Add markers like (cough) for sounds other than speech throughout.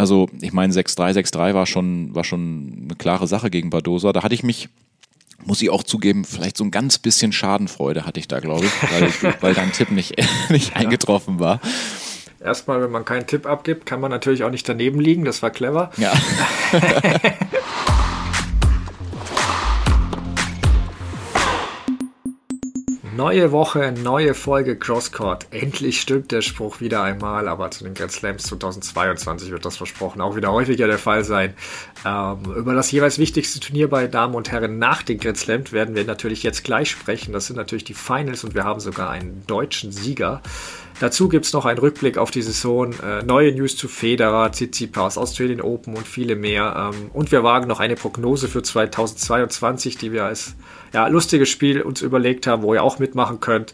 Also ich meine 6-3, 6-3 war schon, war schon eine klare Sache gegen Badosa. Da hatte ich mich muss ich auch zugeben, vielleicht so ein ganz bisschen Schadenfreude hatte ich da, glaube ich, weil, (laughs) weil dein Tipp nicht, (laughs) nicht eingetroffen war. Erstmal, wenn man keinen Tipp abgibt, kann man natürlich auch nicht daneben liegen. Das war clever. Ja. (laughs) Neue Woche, neue Folge Crosscourt. Endlich stimmt der Spruch wieder einmal, aber zu den Grand Slams 2022 wird das versprochen auch wieder häufiger der Fall sein. Ähm, über das jeweils wichtigste Turnier bei Damen und Herren nach den Grand Slams werden wir natürlich jetzt gleich sprechen. Das sind natürlich die Finals und wir haben sogar einen deutschen Sieger. Dazu gibt es noch einen Rückblick auf die Saison, äh, neue News zu Federer, Tsitsipas, Australian Open und viele mehr. Ähm, und wir wagen noch eine Prognose für 2022, die wir als ja, lustiges Spiel uns überlegt haben, wo ihr auch mitmachen könnt.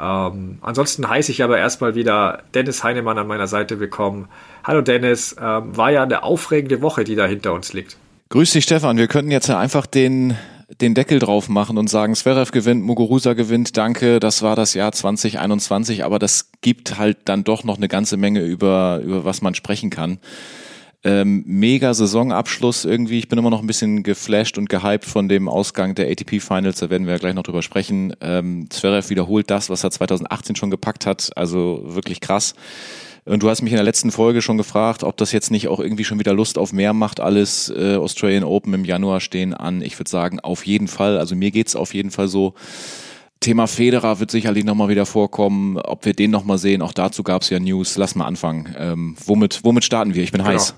Ähm, ansonsten heiße ich aber erstmal wieder Dennis Heinemann an meiner Seite willkommen. Hallo Dennis, ähm, war ja eine aufregende Woche, die da hinter uns liegt. Grüß dich Stefan, wir könnten jetzt ja einfach den den Deckel drauf machen und sagen, Zverev gewinnt, Muguruza gewinnt, danke, das war das Jahr 2021, aber das gibt halt dann doch noch eine ganze Menge über, über was man sprechen kann. Ähm, mega Saisonabschluss irgendwie. Ich bin immer noch ein bisschen geflasht und gehypt von dem Ausgang der ATP Finals. Da werden wir ja gleich noch drüber sprechen. Ähm, Zverev wiederholt das, was er 2018 schon gepackt hat. Also wirklich krass. Und du hast mich in der letzten Folge schon gefragt, ob das jetzt nicht auch irgendwie schon wieder Lust auf mehr macht. Alles äh, Australian Open im Januar stehen an. Ich würde sagen, auf jeden Fall. Also mir geht's auf jeden Fall so. Thema Federer wird sicherlich nochmal wieder vorkommen. Ob wir den nochmal sehen, auch dazu gab's ja News. Lass mal anfangen. Ähm, womit, womit starten wir? Ich bin genau. heiß.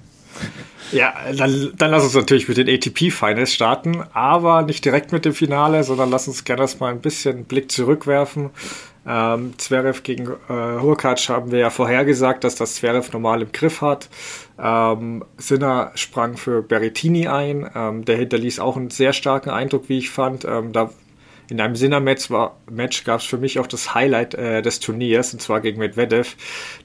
Ja, dann, dann lass uns natürlich mit den ATP-Finals starten, aber nicht direkt mit dem Finale, sondern lass uns gerne erstmal ein bisschen Blick zurückwerfen. Ähm, Zverev gegen äh, Hurkacz haben wir ja vorhergesagt, dass das Zverev normal im Griff hat. Ähm, Sinner sprang für Berrettini ein. Ähm, der hinterließ auch einen sehr starken Eindruck, wie ich fand. Ähm, da in einem Sinner-Match Match gab es für mich auch das Highlight äh, des Turniers, und zwar gegen Medvedev.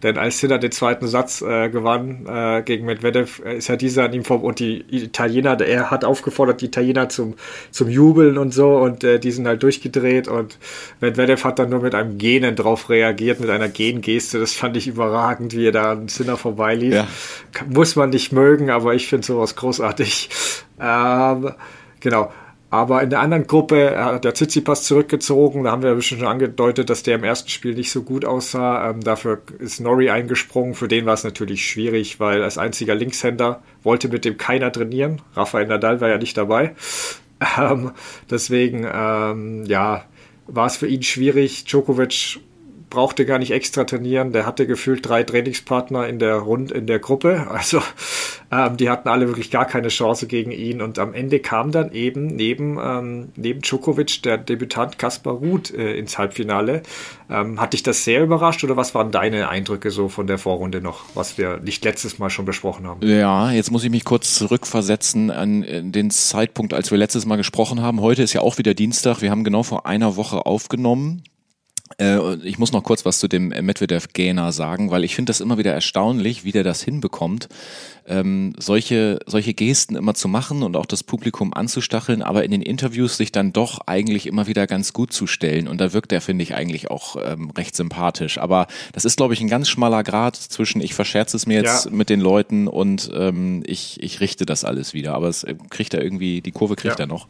Denn als Sinner den zweiten Satz äh, gewann äh, gegen Medvedev, äh, ist ja dieser an ihm vor und die Italiener, er hat aufgefordert, die Italiener zum, zum Jubeln und so und äh, die sind halt durchgedreht und Medvedev hat dann nur mit einem Genen drauf reagiert, mit einer Gengeste. Das fand ich überragend, wie er da an Sinner vorbeilief. Ja. Muss man nicht mögen, aber ich finde sowas großartig. Ähm, genau. Aber in der anderen Gruppe hat der Tsitsipas zurückgezogen. Da haben wir schon angedeutet, dass der im ersten Spiel nicht so gut aussah. Ähm, dafür ist Norrie eingesprungen. Für den war es natürlich schwierig, weil als einziger Linkshänder wollte mit dem keiner trainieren. Rafael Nadal war ja nicht dabei. (laughs) Ähm, deswegen, ähm, ja, war es für ihn schwierig. Djokovic brauchte gar nicht extra trainieren. Der hatte gefühlt drei Trainingspartner in der Rund in der Gruppe. (laughs) Also ähm, die hatten alle wirklich gar keine Chance gegen ihn. Und am Ende kam dann eben neben, ähm, neben Djokovic der Debütant Kaspar Ruth äh, ins Halbfinale. Ähm, hat dich das sehr überrascht oder was waren deine Eindrücke so von der Vorrunde noch, was wir nicht letztes Mal schon besprochen haben? Ja, jetzt muss ich mich kurz zurückversetzen an äh, den Zeitpunkt, als wir letztes Mal gesprochen haben. Heute ist ja auch wieder Dienstag. Wir haben genau vor einer Woche aufgenommen. Äh, ich muss noch kurz was zu dem Medvedev-Gainer sagen, weil ich finde das immer wieder erstaunlich, wie der das hinbekommt, ähm, solche, solche Gesten immer zu machen und auch das Publikum anzustacheln, aber in den Interviews sich dann doch eigentlich immer wieder ganz gut zu stellen. Und da wirkt er, finde ich, eigentlich auch ähm, recht sympathisch. Aber das ist, glaube ich, ein ganz schmaler Grad zwischen, ich verscherze es mir jetzt ja. mit den Leuten und ähm, ich, ich richte das alles wieder. Aber es äh, kriegt er irgendwie, die Kurve kriegt ja. er noch.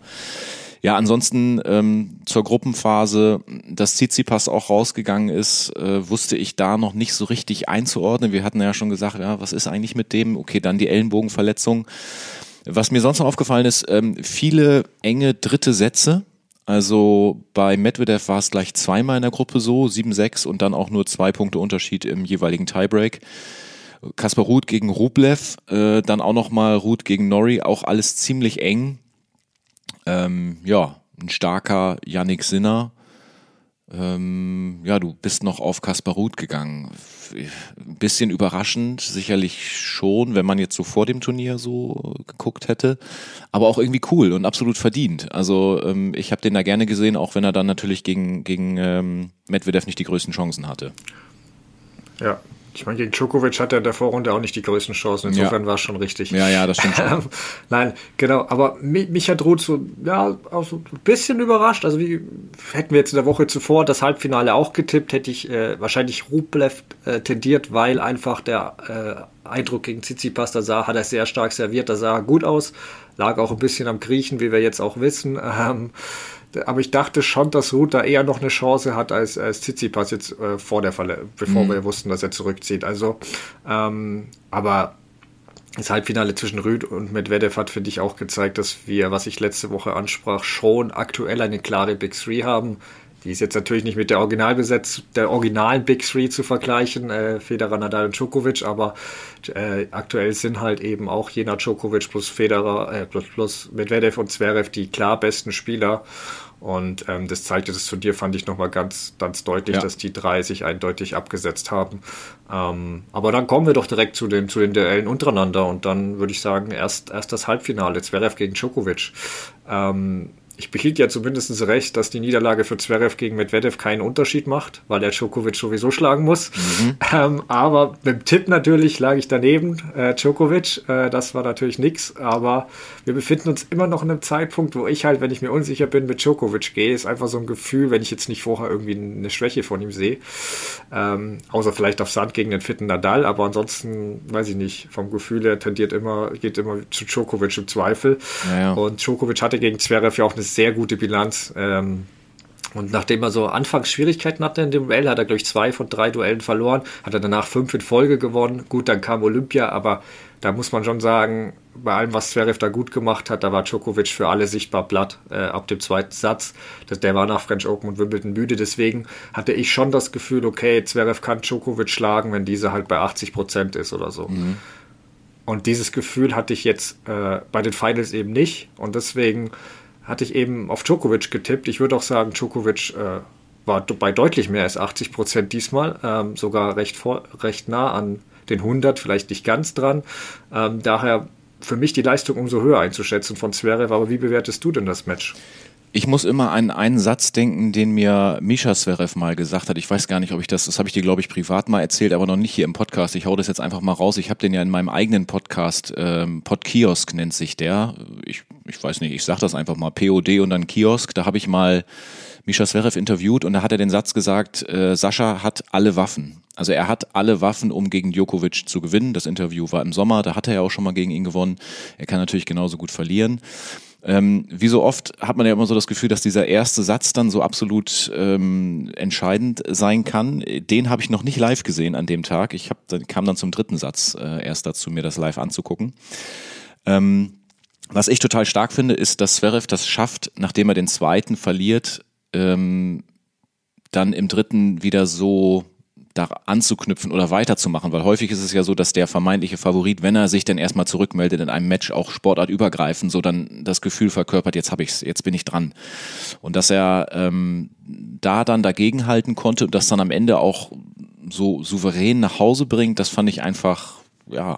Ja, ansonsten ähm, zur Gruppenphase, dass Tsitsipas auch rausgegangen ist, äh, wusste ich da noch nicht so richtig einzuordnen. Wir hatten ja schon gesagt, ja, was ist eigentlich mit dem? Okay, dann die Ellenbogenverletzung. Was mir sonst noch aufgefallen ist, ähm, viele enge dritte Sätze. Also bei Medvedev war es gleich zweimal in der Gruppe so, 7-6 und dann auch nur zwei Punkte Unterschied im jeweiligen Tiebreak. Kaspar Ruth gegen Rublev, äh, dann auch nochmal Ruth gegen Norrie, auch alles ziemlich eng ähm, ja, ein starker Yannick Sinner. Ähm, ja, du bist noch auf Kaspar Ruth gegangen. Ein bisschen überraschend, sicherlich schon, wenn man jetzt so vor dem Turnier so geguckt hätte. Aber auch irgendwie cool und absolut verdient. Also ähm, ich habe den da gerne gesehen, auch wenn er dann natürlich gegen, gegen ähm, Medvedev nicht die größten Chancen hatte. Ja, Ich meine, gegen Djokovic hat er in der Vorrunde auch nicht die größten Chancen. Insofern ja. war es schon richtig. Ja, ja, das stimmt schon. (laughs) Nein, genau. Aber mich, mich hat Ruth so, ja, auch so ein bisschen überrascht. Also wie hätten wir jetzt in der Woche zuvor das Halbfinale auch getippt, hätte ich äh, wahrscheinlich Rublev äh, tendiert, weil einfach der äh, Eindruck gegen Tsitsipas, da sah, hat er sehr stark serviert, da sah er gut aus. Lag auch ein bisschen am Griechen, wie wir jetzt auch wissen. (laughs) Ähm, aber ich dachte schon, dass Ruth da eher noch eine Chance hat als, als Tsitsipas jetzt äh, vor der Falle, bevor mhm. wir wussten, dass er zurückzieht. Also, ähm, aber das Halbfinale zwischen Rüd und Medvedev hat, finde ich, auch gezeigt, dass wir, was ich letzte Woche ansprach, schon aktuell eine klare Big Three haben. Die ist jetzt natürlich nicht mit der Originalbesetz der originalen Big Three zu vergleichen, äh, Federer, Nadal und Djokovic, aber äh, aktuell sind halt eben auch jener Djokovic plus Federer, äh, plus, plus Medvedev und Zverev die klar besten Spieler. Und ähm, das zeigte das zu dir, fand ich nochmal ganz, ganz deutlich, ja. dass die drei sich eindeutig abgesetzt haben. Ähm, aber dann kommen wir doch direkt zu den, zu den Duellen untereinander und dann würde ich sagen, erst, erst das Halbfinale, Zverev gegen Djokovic. Ähm, ich behielt ja zumindest recht, dass die Niederlage für Zverev gegen Medvedev keinen Unterschied macht, weil er Djokovic sowieso schlagen muss. Mhm. Ähm, aber mit dem Tipp natürlich lag ich daneben, äh, Djokovic. Äh, das war natürlich nix. Aber wir befinden uns immer noch in einem Zeitpunkt, wo ich halt, wenn ich mir unsicher bin, mit Djokovic gehe. Ist einfach so ein Gefühl, wenn ich jetzt nicht vorher irgendwie eine Schwäche von ihm sehe. Ähm, außer vielleicht auf Sand gegen den fitten Nadal. Aber ansonsten, weiß ich nicht, vom Gefühl her tendiert immer, geht immer zu Djokovic im Zweifel. Ja, ja. Und Djokovic hatte gegen Zverev ja auch eine sehr gute Bilanz. Ähm, und nachdem er so anfangs Schwierigkeiten hatte in dem Duell, hat er, glaube ich, zwei von drei Duellen verloren, hat er danach fünf in Folge gewonnen. Gut, dann kam Olympia, aber da muss man schon sagen, bei allem, was Zverev da gut gemacht hat, da war Djokovic für alle sichtbar platt äh, ab dem zweiten Satz. Das, der war nach French Open und Wimbledon müde. Deswegen hatte ich schon das Gefühl, okay, Zverev kann Djokovic schlagen, wenn diese halt bei 80 Prozent ist oder so. Mhm. Und dieses Gefühl hatte ich jetzt äh, bei den Finals eben nicht. Und deswegen hatte ich eben auf Djokovic getippt. Ich würde auch sagen, Djokovic äh, war bei deutlich mehr als 80 Prozent diesmal, ähm, sogar recht, vor, recht nah an den 100, vielleicht nicht ganz dran. Ähm, daher für mich die Leistung umso höher einzuschätzen von Zverev. Aber wie bewertest du denn das Match? Ich muss immer an einen Satz denken, den mir Misha Zverev mal gesagt hat. Ich weiß gar nicht, ob ich das, das habe ich dir, glaube ich, privat mal erzählt, aber noch nicht hier im Podcast. Ich hau das jetzt einfach mal raus. Ich habe den ja in meinem eigenen Podcast, ähm, Podkiosk nennt sich der. Ich, ich weiß nicht, ich sage das einfach mal, POD und dann Kiosk. Da habe ich mal Misha Zverev interviewt und da hat er den Satz gesagt, äh, Sascha hat alle Waffen. Also er hat alle Waffen, um gegen Djokovic zu gewinnen. Das Interview war im Sommer, da hat er ja auch schon mal gegen ihn gewonnen. Er kann natürlich genauso gut verlieren. Ähm, wie so oft hat man ja immer so das Gefühl, dass dieser erste Satz dann so absolut ähm, entscheidend sein kann. Den habe ich noch nicht live gesehen an dem Tag. Ich hab, dann, kam dann zum dritten Satz äh, erst dazu, mir das live anzugucken. Ähm, was ich total stark finde, ist, dass Zverev das schafft, nachdem er den zweiten verliert, ähm, dann im dritten wieder so da anzuknüpfen oder weiterzumachen, weil häufig ist es ja so, dass der vermeintliche Favorit, wenn er sich dann erstmal zurückmeldet in einem Match, auch sportartübergreifend, so dann das Gefühl verkörpert, jetzt habe ich's, jetzt bin ich dran. Und dass er ähm, da dann dagegenhalten konnte und das dann am Ende auch so souverän nach Hause bringt, das fand ich einfach, ja,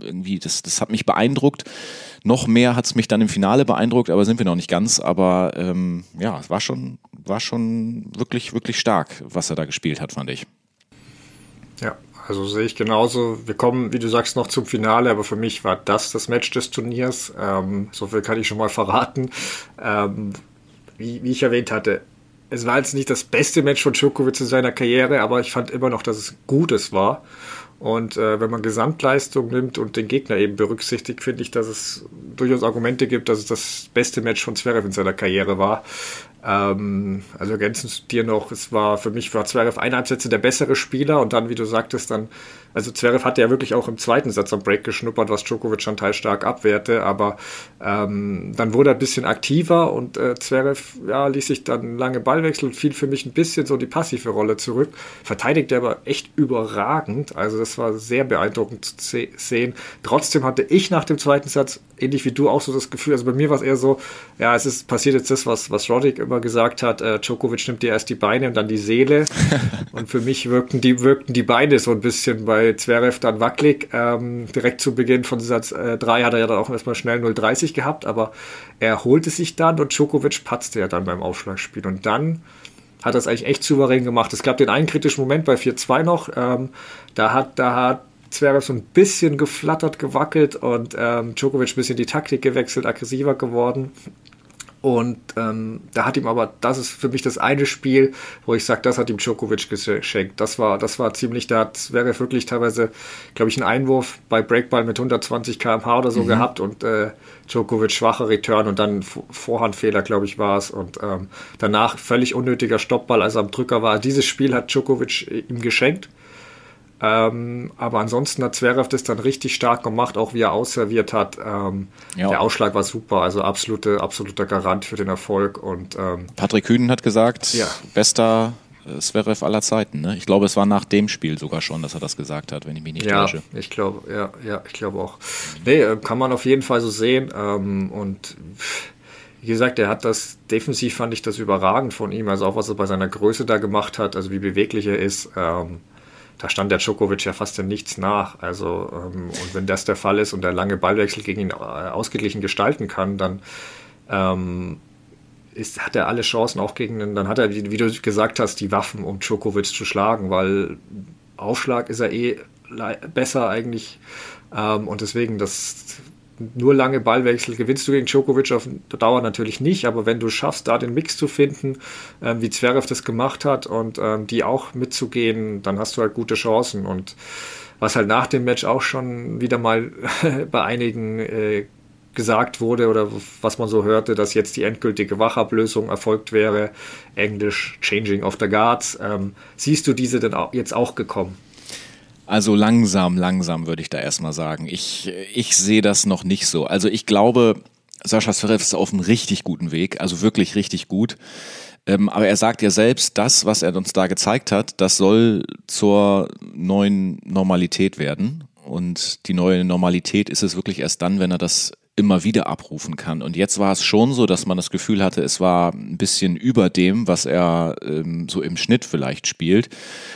irgendwie, das, das hat mich beeindruckt. Noch mehr hat es mich dann im Finale beeindruckt, aber sind wir noch nicht ganz. Aber ähm, ja, es war schon, war schon wirklich, wirklich stark, was er da gespielt hat, fand ich. Ja, also sehe ich genauso. Wir kommen, wie du sagst, noch zum Finale, aber für mich war das das Match des Turniers. Ähm, so viel kann ich schon mal (laughs) verraten. Ähm, wie, wie ich erwähnt hatte, es war jetzt nicht das beste Match von Djokovic in seiner Karriere, aber ich fand immer noch, dass es gutes war. Und äh, wenn man Gesamtleistung nimmt und den Gegner eben berücksichtigt, finde ich, dass es durchaus Argumente gibt, dass es das beste Match von Zverev in seiner Karriere war. Ähm, also ergänzend zu dir noch, es war für mich war Zverev eineinhalb Sätze der bessere Spieler und dann, wie du sagtest, dann, also Zverev hatte ja wirklich auch im zweiten Satz am Break geschnuppert, was Djokovic schon teilstark abwehrte, aber ähm, dann wurde er ein bisschen aktiver und äh, Zverev ja, ließ sich dann lange Ballwechsel und fiel für mich ein bisschen so die passive Rolle zurück, verteidigte aber echt überragend, also das war sehr beeindruckend zu sehen. Trotzdem hatte ich nach dem zweiten Satz, ähnlich wie du, auch so das Gefühl, also bei mir war es eher so, ja, es ist passiert jetzt das, was, was Roddick immer gesagt hat, äh, Djokovic nimmt dir erst die Beine und dann die Seele. (laughs) und für mich wirkten die, wirkten die Beine so ein bisschen bei Zverev dann wackelig. Ähm, direkt zu Beginn von Satz 3 äh, hat er ja dann auch erstmal schnell 0,30 gehabt, aber er holte sich dann und Djokovic patzte ja dann beim Aufschlagspiel. Und dann hat das eigentlich echt souverän gemacht. Es gab den einen kritischen Moment bei 4-2 noch. Ähm, da hat, da hat Zverev so ein bisschen geflattert, gewackelt und ähm, Djokovic ein bisschen die Taktik gewechselt, aggressiver geworden. Und ähm, da hat ihm aber, das ist für mich das eine Spiel, wo ich sage, das hat ihm Djokovic geschenkt. Das war, das war ziemlich, da hat wäre wirklich teilweise, glaube ich, einen Einwurf bei Breakball mit 120 km/h oder so mhm. gehabt und äh, Djokovic schwacher Return und dann Vorhandfehler, glaube ich, war es. Und ähm, danach völlig unnötiger Stoppball, als er am Drücker war. Dieses Spiel hat Djokovic ihm geschenkt. Ähm, aber ansonsten hat Zverev das dann richtig stark gemacht, auch wie er ausserviert hat. Ähm. Der Ausschlag war super, also absolute, absoluter Garant für den Erfolg. Und ähm, Patrick Kühnen hat gesagt, ja. bester äh, Zverev aller Zeiten. Ne? Ich glaube, es war nach dem Spiel sogar schon, dass er das gesagt hat, wenn ich mich nicht ja, täusche. Ich glaube, ja, ja, ich glaube auch. Nee, äh, kann man auf jeden Fall so sehen. Ähm, und wie gesagt, er hat das defensiv fand ich das überragend von ihm, also auch was er bei seiner Größe da gemacht hat, also wie beweglich er ist. Ähm, da stand der Djokovic ja fast in nichts nach. Also, ähm, und wenn das der Fall ist und der lange Ballwechsel gegen ihn äh, ausgeglichen gestalten kann, dann ähm, ist, hat er alle Chancen auch gegen den, dann hat er, wie, du gesagt hast, die Waffen, um Djokovic zu schlagen, weil Aufschlag ist er eh besser eigentlich. Ähm, und deswegen, das nur lange Ballwechsel gewinnst du gegen Djokovic auf Dauer natürlich nicht, aber wenn du schaffst, da den Mix zu finden, ähm, wie Zverev das gemacht hat und ähm, die auch mitzugehen, dann hast du halt gute Chancen. Und was halt nach dem Match auch schon wieder mal (laughs) bei einigen äh, gesagt wurde oder was man so hörte, dass jetzt die endgültige Wachablösung erfolgt wäre, Englisch Changing of the Guards. Ähm, siehst du diese denn auch, jetzt auch gekommen? Also langsam, langsam würde ich da erstmal sagen. Ich, ich sehe das noch nicht so. Also ich glaube, Sascha Zverev ist auf einem richtig guten Weg, also wirklich richtig gut. Ähm, aber er sagt ja selbst, das, was er uns da gezeigt hat, das soll zur neuen Normalität werden. Und die neue Normalität ist es wirklich erst dann, wenn er das immer wieder abrufen kann. Und jetzt war es schon so, dass man das Gefühl hatte, es war ein bisschen über dem, was er ähm, so im Schnitt vielleicht spielt.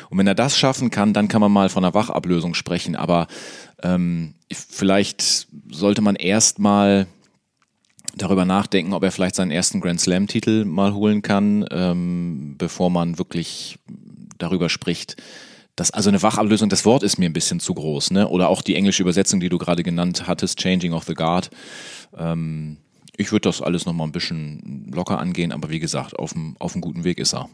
Und wenn er das schaffen kann, dann kann man mal von einer Wachablösung sprechen. Aber ähm, vielleicht sollte man erst mal darüber nachdenken, ob er vielleicht seinen ersten Grand Slam-Titel mal holen kann, ähm, bevor man wirklich darüber spricht, das, also eine Wachablösung, das Wort ist mir ein bisschen zu groß, ne? Oder auch die englische Übersetzung, die du gerade genannt hattest, Changing of the Guard. Ähm, ich würde das alles nochmal ein bisschen locker angehen, aber wie gesagt, auf einem auf guten Weg ist er.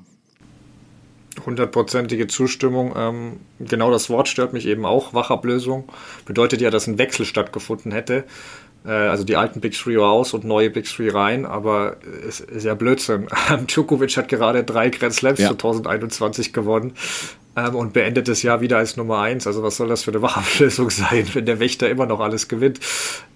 Hundertprozentige Zustimmung. Ähm, genau das Wort stört mich eben auch. Wachablösung bedeutet ja, dass ein Wechsel stattgefunden hätte. Äh, also die alten Big Three raus und neue Big Three rein, aber es ist ja Blödsinn. (laughs) Djokovic hat gerade drei Grand Slams ja. 2021 gewonnen ähm, und beendet das Jahr wieder als Nummer eins. Also was soll das für eine (laughs) Wachablösung sein, wenn der Wächter immer noch alles gewinnt?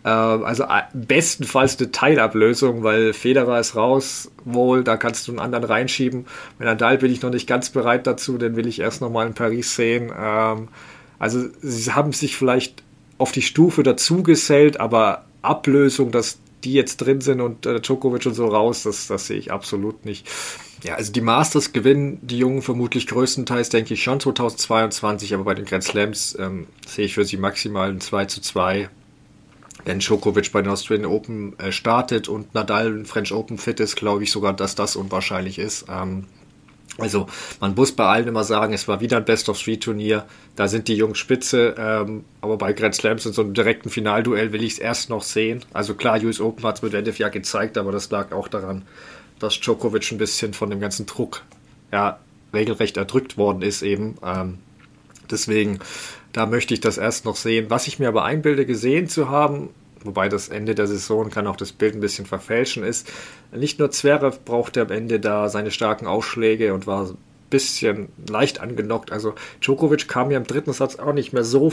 Ähm, also äh, bestenfalls eine Teilablösung, weil Federer ist raus, wohl, da kannst du einen anderen reinschieben. Mit Nadal bin ich noch nicht ganz bereit dazu, den will ich erst noch mal in Paris sehen. Ähm, also sie haben sich vielleicht auf die Stufe dazu gesellt, aber Ablösung, dass die jetzt drin sind und äh, Djokovic und so raus, das, das sehe ich absolut nicht. Ja, also die Masters gewinnen die Jungen vermutlich größtenteils, denke ich, schon 2022, aber bei den Grand Slams ähm, sehe ich für sie maximal ein 2 zu 2. Wenn Djokovic bei den Australian Open äh, startet und Nadal in French Open fit ist, glaube ich sogar, dass das unwahrscheinlich ist. Ähm, also man muss bei allen immer sagen, es war wieder ein Best-of-Three-Turnier. Da sind die Jungs spitze, ähm, aber bei Grand Slams in so einem direkten Finalduell will ich es erst noch sehen. Also klar, US Open hat es mit Medvedev ja gezeigt, aber das lag auch daran, dass Djokovic ein bisschen von dem ganzen Druck ja, regelrecht erdrückt worden ist eben. Ähm, deswegen, da möchte ich das erst noch sehen. Was ich mir aber einbilde, gesehen zu haben, wobei das Ende der Saison kann auch das Bild ein bisschen verfälschen ist. Nicht nur Zverev brauchte am Ende da seine starken Ausschläge und war ein bisschen leicht angenockt. Also Djokovic kam ja im dritten Satz auch nicht mehr so.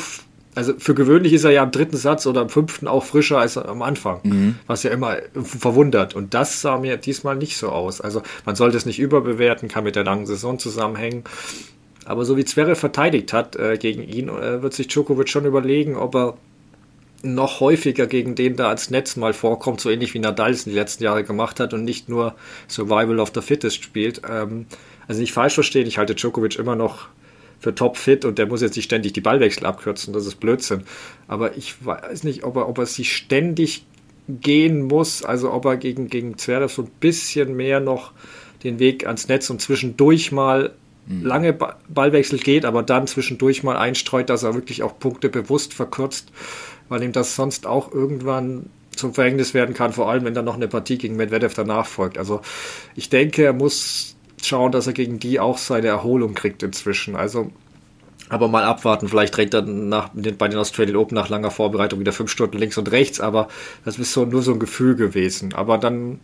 Also für gewöhnlich ist er ja im dritten Satz oder im fünften auch frischer als am Anfang, mhm. was ja immer verwundert. Und das sah mir diesmal nicht so aus. Also man sollte es nicht überbewerten, kann mit der langen Saison zusammenhängen. Aber so wie Zverev verteidigt hat äh, gegen ihn, äh, wird sich Djokovic schon überlegen, ob er noch häufiger gegen den da als Netz mal vorkommt, so ähnlich wie Nadal es in den letzten Jahren gemacht hat und nicht nur Survival of the Fittest spielt. Ähm, also nicht falsch verstehen, ich halte Djokovic immer noch für top fit und der muss jetzt nicht ständig die Ballwechsel abkürzen, das ist Blödsinn. Aber ich weiß nicht, ob er, ob er sich ständig gehen muss, also ob er gegen, gegen Zverev so ein bisschen mehr noch den Weg ans Netz und zwischendurch mal mhm. lange Ballwechsel geht, aber dann zwischendurch mal einstreut, dass er wirklich auch Punkte bewusst verkürzt, weil ihm das sonst auch irgendwann zum Verhängnis werden kann, vor allem wenn dann noch eine Partie gegen Medvedev danach folgt. Also ich denke, er muss schauen, dass er gegen die auch seine Erholung kriegt inzwischen. Also aber mal abwarten, vielleicht rennt er nach, bei den Australian Open nach langer Vorbereitung wieder fünf Stunden links und rechts, aber das ist so, nur so ein Gefühl gewesen. Aber dann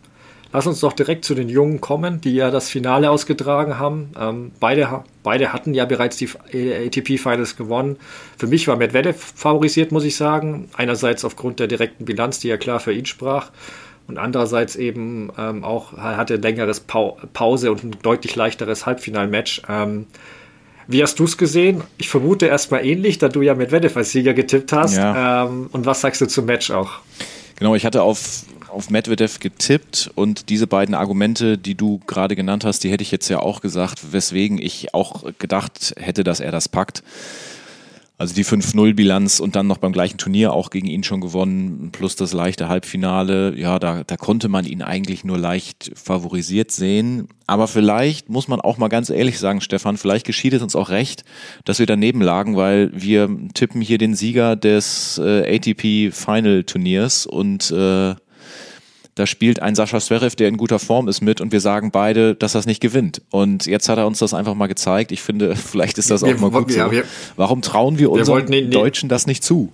lass uns doch direkt zu den Jungen kommen, die ja das Finale ausgetragen haben. Ähm, beide, beide hatten ja bereits die ATP Finals gewonnen. Für mich war Medvedev favorisiert, muss ich sagen. Einerseits aufgrund der direkten Bilanz, die ja klar für ihn sprach und andererseits eben ähm, auch hatte ein längeres pa Pause und ein deutlich leichteres Halbfinalmatch. Ähm, wie hast du es gesehen? Ich vermute erstmal ähnlich, da du ja Medvedev als Sieger getippt hast. Ja. Ähm, und was sagst du zum Match auch? Genau, ich hatte auf, auf Medvedev getippt und diese beiden Argumente, die du gerade genannt hast, die hätte ich jetzt ja auch gesagt, weswegen ich auch gedacht hätte, dass er das packt. Also die 5-0-Bilanz und dann noch beim gleichen Turnier auch gegen ihn schon gewonnen, plus das leichte Halbfinale. Ja, da, da konnte man ihn eigentlich nur leicht favorisiert sehen. Aber vielleicht muss man auch mal ganz ehrlich sagen, Stefan, vielleicht geschieht es uns auch recht, dass wir daneben lagen, weil wir tippen hier den Sieger des äh, ATP Final Turniers und äh, da spielt ein Sascha Zverev, der in guter Form ist, mit und wir sagen beide, dass er es nicht gewinnt. Und jetzt hat er uns das einfach mal gezeigt. Ich finde, (laughs) vielleicht ist das auch wir, mal gut ja, so. Wir, Warum trauen wir unseren wir Deutschen das nicht zu?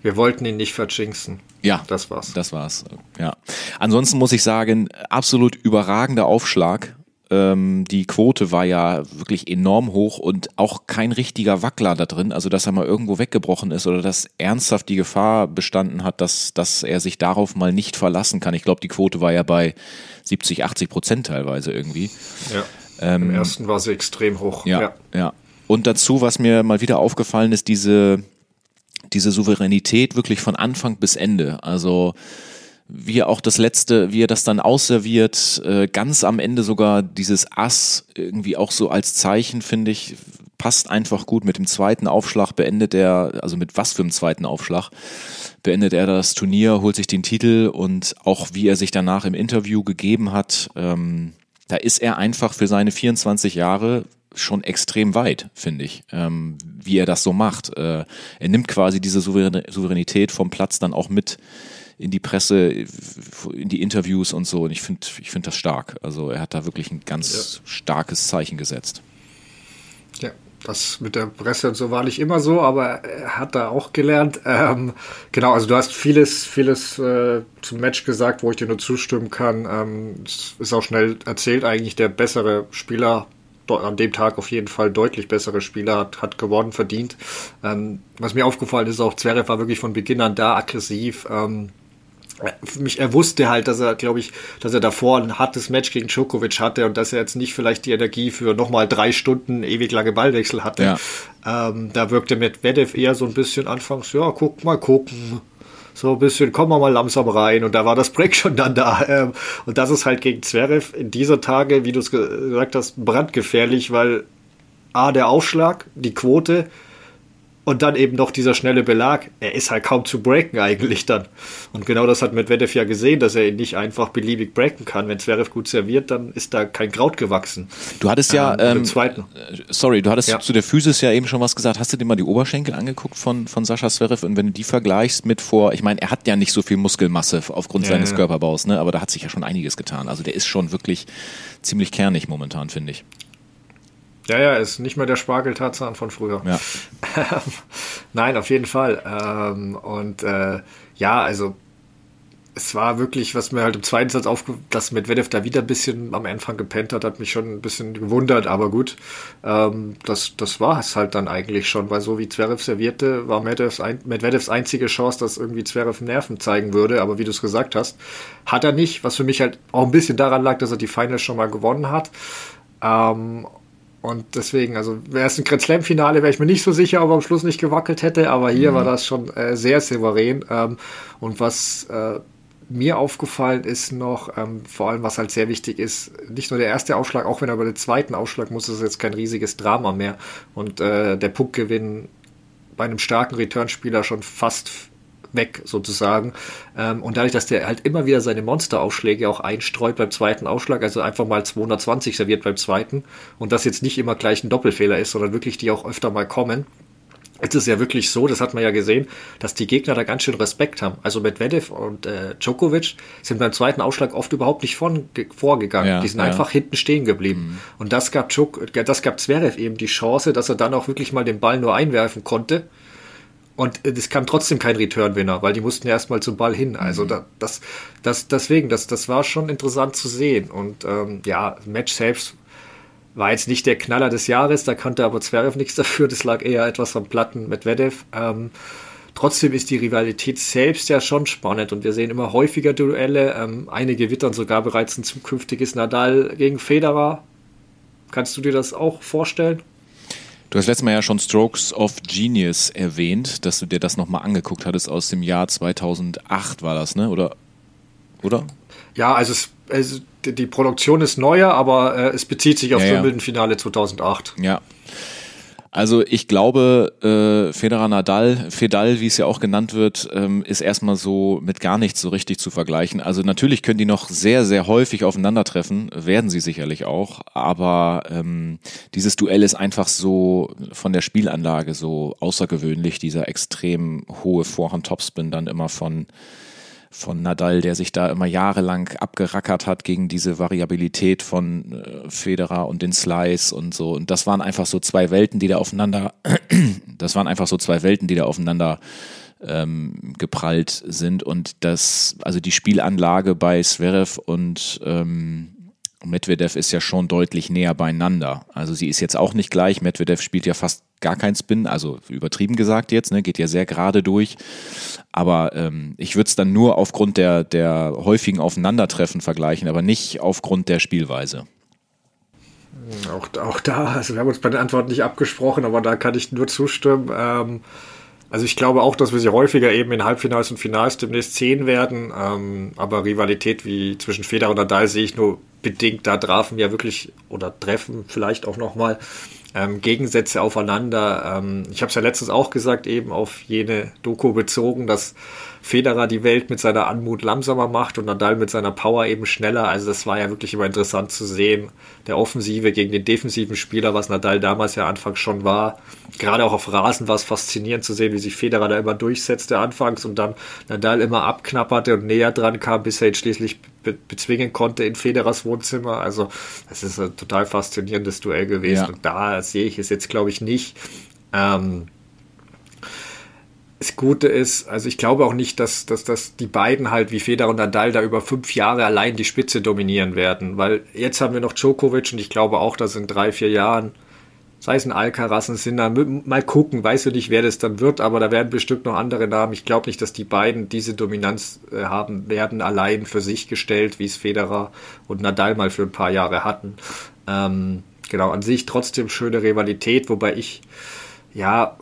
Wir wollten ihn nicht verjinxen. Ja, das war's. Das war's. Ja. Ansonsten muss ich sagen, absolut überragender Aufschlag ähm, die Quote war ja wirklich enorm hoch und auch kein richtiger Wackler da drin, also dass er mal irgendwo weggebrochen ist oder dass ernsthaft die Gefahr bestanden hat, dass, dass er sich darauf mal nicht verlassen kann. Ich glaube, die Quote war ja bei 70, 80 Prozent teilweise irgendwie. Ja. Ähm, Im ersten war sie extrem hoch. Ja, ja, ja. Und dazu, was mir mal wieder aufgefallen ist, diese, diese Souveränität wirklich von Anfang bis Ende. Also wie er auch das letzte, wie er das dann ausserviert, äh, ganz am Ende sogar dieses Ass irgendwie auch so als Zeichen, finde ich, passt einfach gut. Mit dem zweiten Aufschlag beendet er, also mit was für einem zweiten Aufschlag, beendet er das Turnier, holt sich den Titel und auch wie er sich danach im Interview gegeben hat, ähm, da ist er einfach für seine 24 Jahre schon extrem weit, finde ich, ähm, wie er das so macht. Äh, er nimmt quasi diese Souveränität vom Platz dann auch mit in die Presse, in die Interviews und so. Und ich finde ich finde das stark. Also er hat da wirklich ein ganz ja. starkes Zeichen gesetzt. Ja, das mit der Presse und so war nicht immer so, aber er hat da auch gelernt. Ähm, genau, also du hast vieles, vieles äh, zum Match gesagt, wo ich dir nur zustimmen kann. Ähm, es ist auch schnell erzählt, eigentlich der bessere Spieler an dem Tag auf jeden Fall deutlich bessere Spieler hat, hat gewonnen, verdient. Ähm, was mir aufgefallen ist, auch Zverev war wirklich von Beginn an da aggressiv. Ähm, mich, er wusste halt, dass er, glaube ich, dass er davor ein hartes Match gegen Djokovic hatte und dass er jetzt nicht vielleicht die Energie für nochmal drei Stunden ewig lange Ballwechsel hatte. Ja. Ähm, da wirkte Medvedev eher so ein bisschen anfangs, ja, guck mal gucken. So ein bisschen, kommen wir mal langsam rein. Und da war das Break (laughs) schon dann da. Ähm, und das ist halt gegen Zverev in dieser Tage, wie du es gesagt hast, brandgefährlich, weil A, der Aufschlag, die Quote, und dann eben noch dieser schnelle Belag. Er ist halt kaum zu breaken eigentlich dann. Und genau das hat Medvedev ja gesehen, dass er ihn nicht einfach beliebig breaken kann. Wenn Zverev gut serviert, dann ist da kein Kraut gewachsen. Du hattest ja, ähm, ähm, zweiten. Äh, sorry, du hattest ja. zu der Physis ja eben schon was gesagt. Hast du dir mal die Oberschenkel angeguckt von, von Sascha Zverev? Und wenn du die vergleichst mit vor, ich meine, er hat ja nicht so viel Muskelmasse aufgrund ja, seines ja. Körperbaus, ne? aber da hat sich ja schon einiges getan. Also der ist schon wirklich ziemlich kernig momentan, finde ich. Ja, ja, ist nicht mehr der Spargeltarzan von früher. Ja. (laughs) Nein, auf jeden Fall. Ähm, und äh, ja, also es war wirklich, was mir halt im zweiten Satz aufgefallen dass Medvedev da wieder ein bisschen am Anfang gepennt hat, hat mich schon ein bisschen gewundert, aber gut, ähm, das, das war es halt dann eigentlich schon, weil so wie Zverev servierte, war Medvedevs, ein, Medvedevs einzige Chance, dass irgendwie Zverev Nerven zeigen würde, aber wie du es gesagt hast, hat er nicht, was für mich halt auch ein bisschen daran lag, dass er die Finals schon mal gewonnen hat. Ähm, und deswegen, also wäre es ein Grand Slam-Finale, wäre ich mir nicht so sicher, ob er am Schluss nicht gewackelt hätte, aber hier mhm. war das schon äh, sehr souverän. Ähm, und was äh, mir aufgefallen ist noch, ähm, vor allem was halt sehr wichtig ist, nicht nur der erste Aufschlag, auch wenn er bei dem zweiten Aufschlag muss, ist jetzt kein riesiges Drama mehr. Und äh, der Punktgewinn bei einem starken Returnspieler schon fast weg sozusagen. Ähm, und dadurch, dass der halt immer wieder seine Monsteraufschläge auch einstreut beim zweiten Aufschlag, also einfach mal 220 serviert beim zweiten und das jetzt nicht immer gleich ein Doppelfehler ist, sondern wirklich die auch öfter mal kommen, es ist ja wirklich so, das hat man ja gesehen, dass die Gegner da ganz schön Respekt haben. Also Medvedev und äh, Djokovic sind beim zweiten Ausschlag oft überhaupt nicht von, vorgegangen. Ja, die sind ja. einfach hinten stehen geblieben. Mhm. Und das gab, Djok, das gab Zverev eben die Chance, dass er dann auch wirklich mal den Ball nur einwerfen konnte. Und es kam trotzdem kein Return-Winner, weil die mussten ja erstmal zum Ball hin. Also mhm. da, das, das, deswegen, das, das war schon interessant zu sehen. Und ähm, ja, Match selbst war jetzt nicht der Knaller des Jahres, da konnte aber Zverev nichts dafür, das lag eher etwas am Platten mit Vedev. Ähm, trotzdem ist die Rivalität selbst ja schon spannend und wir sehen immer häufiger Duelle. Ähm, einige wittern sogar bereits ein zukünftiges Nadal gegen Federer. Kannst du dir das auch vorstellen? Du hast letztes Mal ja schon Strokes of Genius erwähnt, dass du dir das nochmal angeguckt hattest aus dem Jahr 2008 war das, ne? Oder? Oder? Ja, also es also die Produktion ist neuer, aber äh, es bezieht sich auf ja, Wimbledon-Finale 2008. Ja. Also ich glaube, äh, Federer Nadal, Fedal, wie es ja auch genannt wird, ähm, ist erstmal so mit gar nichts so richtig zu vergleichen. Also natürlich können die noch sehr, sehr häufig aufeinandertreffen, werden sie sicherlich auch, aber ähm, dieses Duell ist einfach so von der Spielanlage so außergewöhnlich, dieser extrem hohe Vorhand-Topspin dann immer von von Nadal, der sich da immer jahrelang abgerackert hat gegen diese Variabilität von äh, Federer und den Slice und so. Und das waren einfach so zwei Welten, die da aufeinander, (clears throat) das waren einfach so zwei Welten, die da aufeinander ähm, geprallt sind. Und das, also die Spielanlage bei Zverev und ähm, Medvedev ist ja schon deutlich näher beieinander. Also sie ist jetzt auch nicht gleich. Medvedev spielt ja fast gar kein Spin, also übertrieben gesagt jetzt, ne, geht ja sehr gerade durch. Aber ähm, ich würde es dann nur aufgrund der, der häufigen Aufeinandertreffen vergleichen, aber nicht aufgrund der Spielweise. Auch, auch da, also wir haben uns bei den Antworten nicht abgesprochen, aber da kann ich nur zustimmen. Ähm, also ich glaube auch, dass wir sie häufiger eben in Halbfinals und Finals demnächst sehen werden. Ähm, aber Rivalität wie zwischen Federer und Nadal sehe ich nur bedingt. Da trafen ja wirklich oder treffen vielleicht auch nochmal ähm, Gegensätze aufeinander. Ähm, ich habe es ja letztens auch gesagt, eben auf jene Doku bezogen, dass Federer die Welt mit seiner Anmut langsamer macht und Nadal mit seiner Power eben schneller. Also das war ja wirklich immer interessant zu sehen. Der Offensive gegen den defensiven Spieler, was Nadal damals ja anfangs schon war. Gerade auch auf Rasen war es faszinierend zu sehen, wie sich Federer da immer durchsetzte anfangs und dann Nadal immer abknapperte und näher dran kam, bis er ihn schließlich be bezwingen konnte in Federers Wohnzimmer. Also es ist ein total faszinierendes Duell gewesen. Ja. Und da sehe ich es jetzt, glaube ich, nicht. Ähm, das Gute ist, also ich glaube auch nicht, dass, dass, dass die beiden halt wie Federer und Nadal da über fünf Jahre allein die Spitze dominieren werden, weil jetzt haben wir noch Djokovic und ich glaube auch, dass in drei, vier Jahren, sei es ein Alcaraz, ein Sinner, mal gucken, weiß ich nicht, wer das dann wird, aber da werden bestimmt noch andere Namen. Ich glaube nicht, dass die beiden diese Dominanz äh, haben werden, allein für sich gestellt, wie es Federer und Nadal mal für ein paar Jahre hatten. Ähm, genau, an sich trotzdem schöne Rivalität, wobei ich, ja,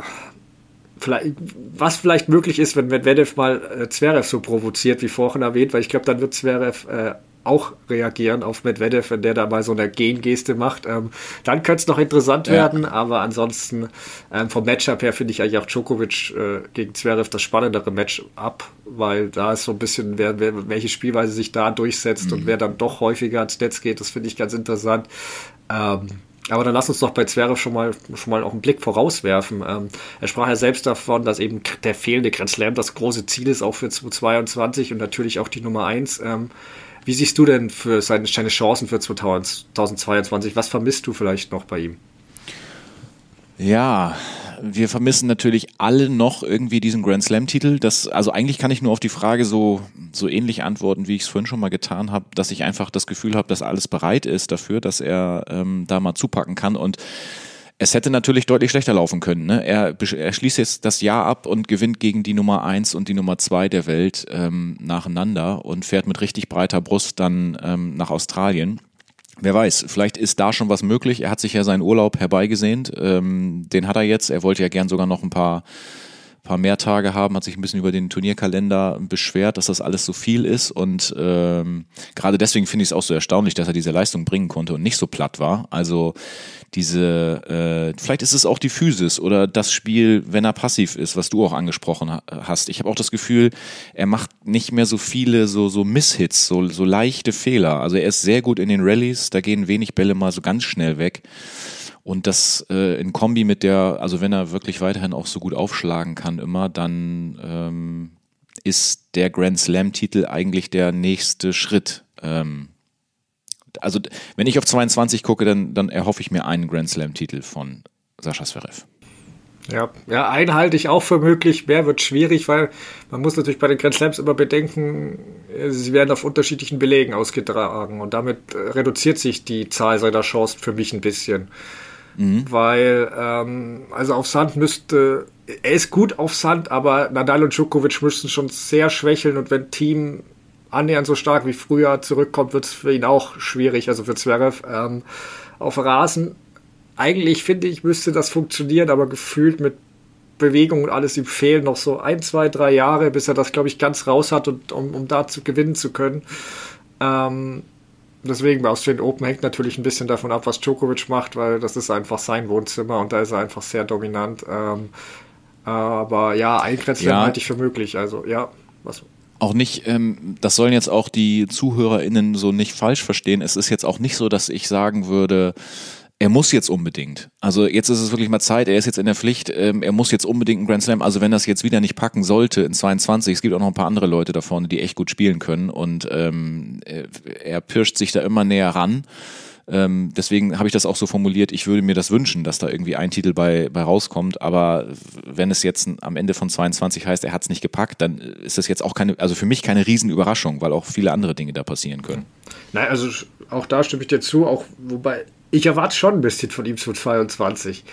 vielleicht, was vielleicht möglich ist, wenn Medvedev mal äh, Zverev so provoziert, wie vorhin erwähnt, weil ich glaube, dann wird Zverev äh, auch reagieren auf Medvedev, wenn der da mal so eine Gengeste macht. Ähm, dann könnte es noch interessant ja. werden, aber ansonsten ähm, vom Matchup her finde ich eigentlich auch Djokovic äh, gegen Zverev das spannendere Matchup, weil da ist so ein bisschen, wer, wer, welche Spielweise sich da durchsetzt mhm. und wer dann doch häufiger ans Netz geht, das finde ich ganz interessant. Ähm, aber dann lass uns doch bei Zverev schon mal, schon mal auch einen Blick vorauswerfen. Ähm, er sprach ja selbst davon, dass eben der fehlende Grand Slam das große Ziel ist, auch für 2022 und natürlich auch die Nummer 1. Ähm, wie siehst du denn für seine, seine Chancen für 2022? Was vermisst du vielleicht noch bei ihm? Ja, wir vermissen natürlich alle noch irgendwie diesen Grand Slam-Titel. Das, also eigentlich kann ich nur auf die Frage so, so ähnlich antworten, wie ich es vorhin schon mal getan habe, dass ich einfach das Gefühl habe, dass alles bereit ist dafür, dass er ähm, da mal zupacken kann. Und es hätte natürlich deutlich schlechter laufen können. Ne? Er, er schließt jetzt das Jahr ab und gewinnt gegen die Nummer eins und die Nummer zwei der Welt ähm, nacheinander und fährt mit richtig breiter Brust dann ähm, nach Australien. Wer weiß, vielleicht ist da schon was möglich. Er hat sich ja seinen Urlaub herbeigesehnt. Ähm, den hat er jetzt. Er wollte ja gern sogar noch ein paar paar mehr Tage haben, hat sich ein bisschen über den Turnierkalender beschwert, dass das alles so viel ist. Und ähm, gerade deswegen finde ich es auch so erstaunlich, dass er diese Leistung bringen konnte und nicht so platt war. Also diese, äh, vielleicht ist es auch die Physis oder das Spiel, wenn er passiv ist, was du auch angesprochen hast. Ich habe auch das Gefühl, er macht nicht mehr so viele so so Misshits, so so leichte Fehler. Also er ist sehr gut in den Rallyes, da gehen wenig Bälle mal so ganz schnell weg. Und das äh, in Kombi mit der, also wenn er wirklich weiterhin auch so gut aufschlagen kann immer, dann ähm, ist der Grand Slam-Titel eigentlich der nächste Schritt. Ähm, also wenn ich auf 22 gucke, dann, dann erhoffe ich mir einen Grand Slam-Titel von Sascha Zverev. Ja, ja, einen halte ich auch für möglich. Mehr wird schwierig, weil man muss natürlich bei den Grand Slams immer bedenken, sie werden auf unterschiedlichen Belegen ausgetragen und damit äh, reduziert sich die Zahl seiner Chancen für mich ein bisschen. Mhm. Weil, ähm, also auf Sand müsste, er ist gut auf Sand, aber Nadal und Djokovic müssten schon sehr schwächeln und wenn Team annähernd so stark wie früher zurückkommt, wird es für ihn auch schwierig, also für Zverev. Ähm, auf Rasen, eigentlich finde ich, müsste das funktionieren, aber gefühlt mit Bewegung und alles ihm fehlen noch so ein, zwei, drei Jahre, bis er das, glaube ich, ganz raus hat und um, um da zu gewinnen zu können. Ähm, deswegen bei Australian Open hängt natürlich ein bisschen davon ab, was Djokovic macht, weil das ist einfach sein Wohnzimmer und da ist er einfach sehr dominant. Ähm, aber ja, ein Grand ja. halte ich für möglich. Also ja, was auch nicht, ähm, das sollen jetzt auch die ZuhörerInnen so nicht falsch verstehen. Es ist jetzt auch nicht so, dass ich sagen würde, er muss jetzt unbedingt. Also jetzt ist es wirklich mal Zeit, er ist jetzt in der Pflicht, ähm, er muss jetzt unbedingt einen Grand Slam. Also wenn das jetzt wieder nicht packen sollte in 22, es gibt auch noch ein paar andere Leute da vorne, die echt gut spielen können und ähm, er pirscht sich da immer näher ran. Ähm, deswegen habe ich das auch so formuliert, ich würde mir das wünschen, dass da irgendwie ein Titel bei, bei rauskommt. Aber wenn es jetzt am Ende von 22 heißt, er hat es nicht gepackt, dann ist das jetzt auch keine, also für mich keine Riesenüberraschung, weil auch viele andere Dinge da passieren können. Nein, also auch da stimme ich dir zu, auch wobei ich erwarte schon ein bisschen von ihm zu 22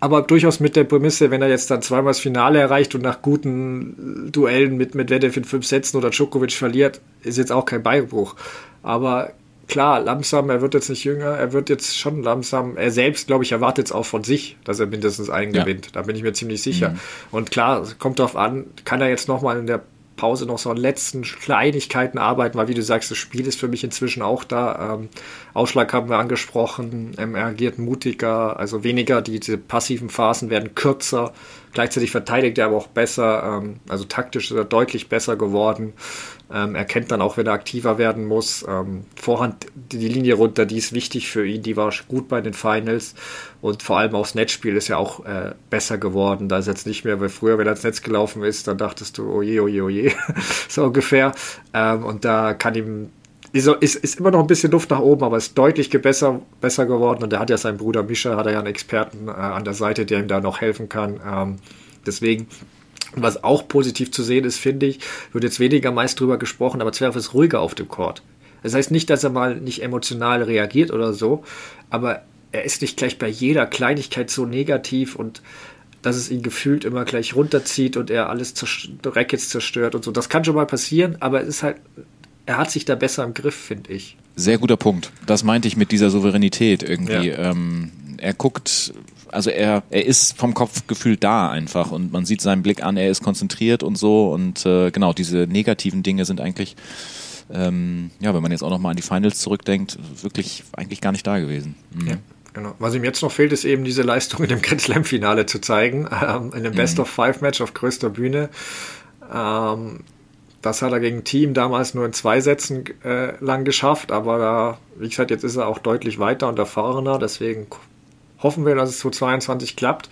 aber durchaus mit der Prämisse, wenn er jetzt dann zweimal das Finale erreicht und nach guten Duellen mit Medvedev in fünf Sätzen oder Djokovic verliert, ist jetzt auch kein Beibruch. Aber klar, langsam, er wird jetzt nicht jünger, er wird jetzt schon langsam, er selbst, glaube ich, erwartet es auch von sich, dass er mindestens einen ja. gewinnt. Da bin ich mir ziemlich sicher. Mhm. Und klar, kommt darauf an, kann er jetzt nochmal in der Pause noch so an letzten Kleinigkeiten arbeiten, weil wie du sagst, das Spiel ist für mich inzwischen auch da. Ähm, Ausschlag haben wir angesprochen, ähm, er agiert mutiger, also weniger, diese passiven Phasen werden kürzer. Gleichzeitig verteidigt er aber auch besser, ähm, also taktisch ist er deutlich besser geworden. Ähm, er kennt dann auch, wenn er aktiver werden muss. Ähm, Vorhand die Linie runter, die ist wichtig für ihn, die war gut bei den Finals. Und vor allem auch das Netzspiel ist ja auch äh, besser geworden. Da ist jetzt nicht mehr, weil früher, wenn er ins Netz gelaufen ist, dann dachtest du, oje, oje, oje, (laughs) so ungefähr. Ähm, und da kann ihm ist, ist, ist immer noch ein bisschen Luft nach oben, aber ist deutlich besser, besser geworden. Und er hat ja seinen Bruder Mischa, hat er ja einen Experten äh, an der Seite, der ihm da noch helfen kann. Ähm, deswegen was auch positiv zu sehen ist, finde ich, wird jetzt weniger meist drüber gesprochen, aber Zverev ist ruhiger auf dem Court. Das heißt nicht, dass er mal nicht emotional reagiert oder so, aber er ist nicht gleich bei jeder Kleinigkeit so negativ und dass es ihn gefühlt immer gleich runterzieht und er alles Rackets zerstört und so. Das kann schon mal passieren, aber es ist halt, er hat sich da besser im Griff, finde ich. Sehr guter Punkt. Das meinte ich mit dieser Souveränität irgendwie. Ja. Ähm, er guckt also er, er ist vom Kopfgefühl da einfach und man sieht seinen Blick an, er ist konzentriert und so und äh, genau, diese negativen Dinge sind eigentlich, ähm, ja, wenn man jetzt auch nochmal an die Finals zurückdenkt, wirklich eigentlich gar nicht da gewesen. Mhm. Ja. Genau. Was ihm jetzt noch fehlt, ist eben diese Leistung in dem (laughs) Grand Slam Finale zu zeigen, ähm, in dem Best mhm. of Five Match auf größter Bühne. Ähm, das hat er gegen Team damals nur in zwei Sätzen äh, lang geschafft, aber da, wie gesagt, jetzt ist er auch deutlich weiter und erfahrener, deswegen hoffen wir, dass es 2022 klappt.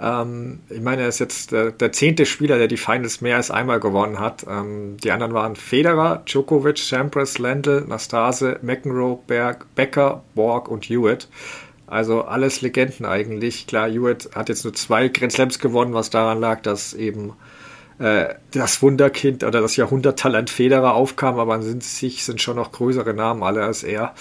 Ähm, ich meine, er ist jetzt der, der, zehnte Spieler, der die Finals mehr als einmal gewonnen hat. Ähm, die anderen waren Federer, Djokovic, Sampras, Lendl, Nastase, McEnroe, Berg, Becker, Borg und Hewitt. Also alles Legenden eigentlich. Klar, Hewitt hat jetzt nur zwei Grand Slams gewonnen, was daran lag, dass eben äh, das Wunderkind oder das Jahrhunderttalent Federer aufkam, aber an sich sind schon noch größere Namen alle als er.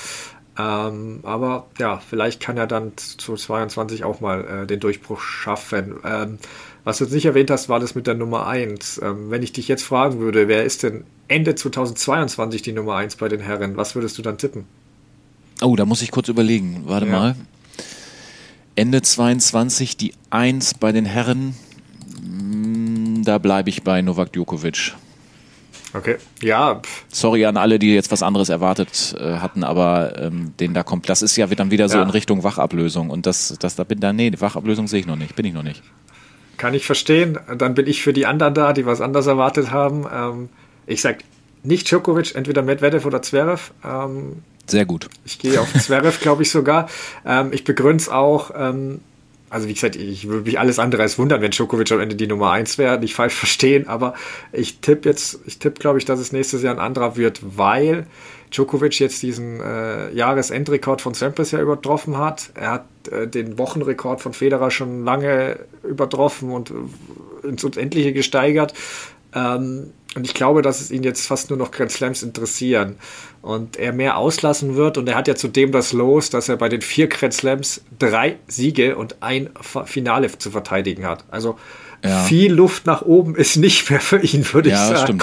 Ähm, aber ja, vielleicht kann er dann zu 22 auch mal äh, den Durchbruch schaffen. Ähm, was du jetzt nicht erwähnt hast, war das mit der Nummer 1. Ähm, wenn ich dich jetzt fragen würde, wer ist denn Ende 2022 die Nummer 1 bei den Herren? Was würdest du dann tippen? Oh, da muss ich kurz überlegen. Warte ja. mal. Ende 22 die 1 bei den Herren. Da bleibe ich bei Novak Djokovic. Okay, ja. Sorry an alle, die jetzt was anderes erwartet äh, hatten, aber ähm, den da kommt, das ist ja dann wieder so ja. in Richtung Wachablösung und das, das da bin da, nee, Wachablösung sehe ich noch nicht, bin ich noch nicht. Kann ich verstehen. Dann bin ich für die anderen da, die was anderes erwartet haben. Ähm, ich sag nicht Djokovic, entweder Medvedev oder Zverev. Ähm, Sehr gut. Ich gehe auf Zverev, (laughs) glaube ich sogar. Ähm, ich begründe es auch. Also wie gesagt, ich würde mich alles andere als wundern, wenn Djokovic am Ende die Nummer 1 wäre, nicht falsch verstehen, aber ich tippe jetzt, ich tippe glaube ich, dass es nächstes Jahr ein anderer wird, weil Djokovic jetzt diesen äh, Jahresendrekord von Sampras ja übertroffen hat. Er hat äh, den Wochenrekord von Federer schon lange übertroffen und ins Unendliche gesteigert. Ähm, und ich glaube, dass es ihn jetzt fast nur noch Grand Slams interessieren und er mehr auslassen wird. Und er hat ja zudem das Los, dass er bei den vier Grand Slams drei Siege und ein Finale zu verteidigen hat. Also ja. viel Luft nach oben ist nicht mehr für ihn, würde ja, ich sagen.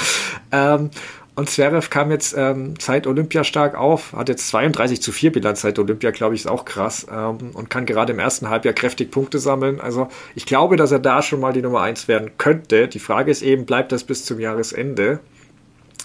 Ähm, und Zverev kam jetzt ähm, seit Olympia stark auf, hat jetzt 32 zu 4 Bilanz seit Olympia, glaube ich, ist auch krass ähm, und kann gerade im ersten Halbjahr kräftig Punkte sammeln. Also ich glaube, dass er da schon mal die Nummer 1 werden könnte. Die Frage ist eben, bleibt das bis zum Jahresende?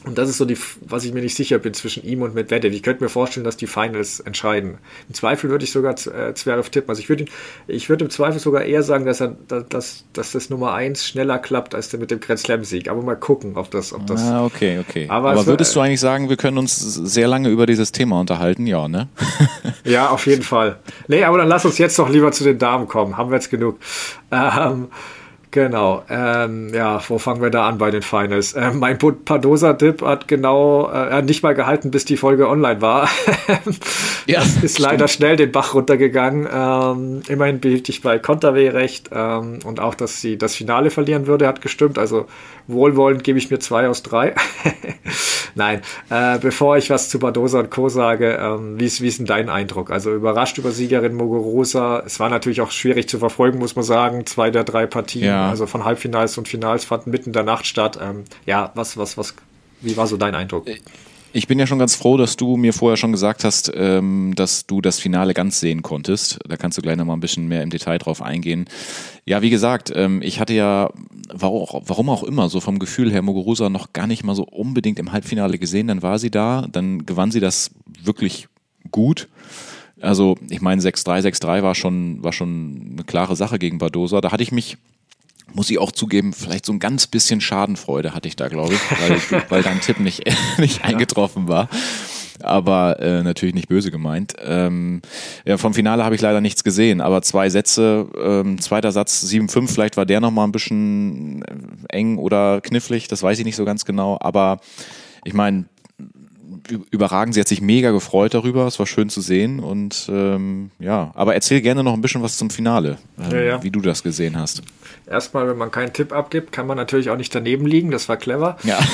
Und das ist so die, was ich mir nicht sicher bin zwischen ihm und Medvedev. Ich könnte mir vorstellen, dass die Finals entscheiden. Im Zweifel würde ich sogar äh, Zverev tippen. Also ich würde, ich würde im Zweifel sogar eher sagen, dass er, dass, dass das Nummer 1 schneller klappt als mit dem Grand Slam Sieg. Aber mal gucken, ob das, ob das. Ah, okay, okay. Aber, Aber würdest du eigentlich sagen, wir können uns sehr lange über dieses Thema unterhalten? Ja, ne? (laughs) ja, auf jeden Fall. Nee, aber dann lass uns jetzt doch lieber zu den Damen kommen. Haben wir jetzt genug. Ähm, Genau, ähm, ja, wo fangen wir da an bei den Finals? Äh, mein Padosa-Tipp hat genau, äh, nicht mal gehalten, bis die Folge online war. ja, (laughs) das ist leider schnell den Bach runtergegangen. Ähm, immerhin behielt ich bei Konterweh recht ähm, und auch, dass sie das Finale verlieren würde, hat gestimmt. Also wohlwollend gebe ich mir zwei aus drei. (laughs) Nein, äh, bevor ich was zu Badosa und Co. sage, ähm, wie, ist, wie ist denn dein Eindruck? Also überrascht über Siegerin Mogorosa. Es war natürlich auch schwierig zu verfolgen, muss man sagen. Zwei der drei Partien, ja. Also von Halbfinals und Finals fanden mitten in der Nacht statt. Ähm, ja, was, was, was, wie war so dein Eindruck? Äh, ich bin ja schon ganz froh, dass du mir vorher schon gesagt hast, ähm, dass du das Finale ganz sehen konntest. Da kannst du gleich nochmal ein bisschen mehr im Detail drauf eingehen. Ja, wie gesagt, ähm, ich hatte ja, warum auch immer, so vom Gefühl her Muguruza noch gar nicht mal so unbedingt im Halbfinale gesehen. Dann war sie da, dann gewann sie das wirklich gut. Also, ich meine, 6-3, 6-3 war schon, war schon eine klare Sache gegen Badosa. Da hatte ich mich muss ich auch zugeben, vielleicht so ein ganz bisschen Schadenfreude hatte ich da, glaube ich, weil, (laughs) weil dein Tipp nicht, (laughs) nicht eingetroffen war. Aber äh, natürlich nicht böse gemeint. Ähm, ja, vom Finale habe ich leider nichts gesehen, aber zwei Sätze, ähm, zweiter Satz 7-5, vielleicht war der nochmal ein bisschen eng oder knifflig, das weiß ich nicht so ganz genau. Aber ich meine, überragend. Sie hat sich mega gefreut darüber. Es war schön zu sehen. Und ähm, ja, aber erzähl gerne noch ein bisschen was zum Finale, ähm, ja, ja. wie du das gesehen hast. Erstmal, wenn man keinen Tipp abgibt, kann man natürlich auch nicht daneben liegen. Das war clever. Ja. (laughs)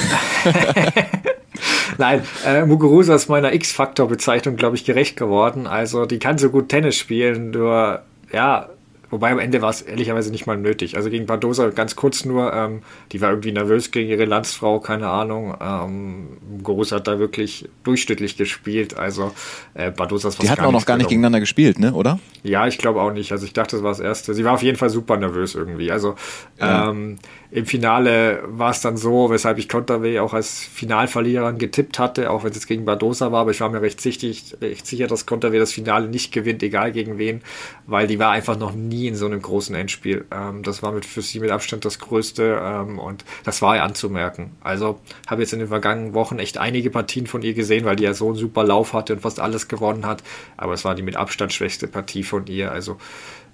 Nein, äh, Muguruza ist meiner X-Faktor-Bezeichnung, glaube ich, gerecht geworden. Also, die kann so gut Tennis spielen, nur, ja, Wobei am Ende war es ehrlicherweise nicht mal nötig. Also gegen Badosa ganz kurz nur, ähm, die war irgendwie nervös gegen ihre Landsfrau, keine Ahnung. Ähm, Groß hat da wirklich durchschnittlich gespielt. Also äh, Badosas Die hatten auch noch gar nicht gegeneinander gespielt, ne, oder? Ja, ich glaube auch nicht. Also ich dachte, das war das Erste. Sie war auf jeden Fall super nervös irgendwie. Also ja. ähm, im Finale war es dann so, weshalb ich Konterweh auch als Finalverliererin getippt hatte, auch wenn es jetzt gegen Badosa war, aber ich war mir recht, sichtig, recht sicher, dass Konterweh das Finale nicht gewinnt, egal gegen wen, weil die war einfach noch nie in so einem großen Endspiel. Ähm, das war mit, für sie mit Abstand das Größte ähm, und das war ja anzumerken. Also habe jetzt in den vergangenen Wochen echt einige Partien von ihr gesehen, weil die ja so einen super Lauf hatte und fast alles gewonnen hat, aber es war die mit Abstand schwächste Partie von ihr. Also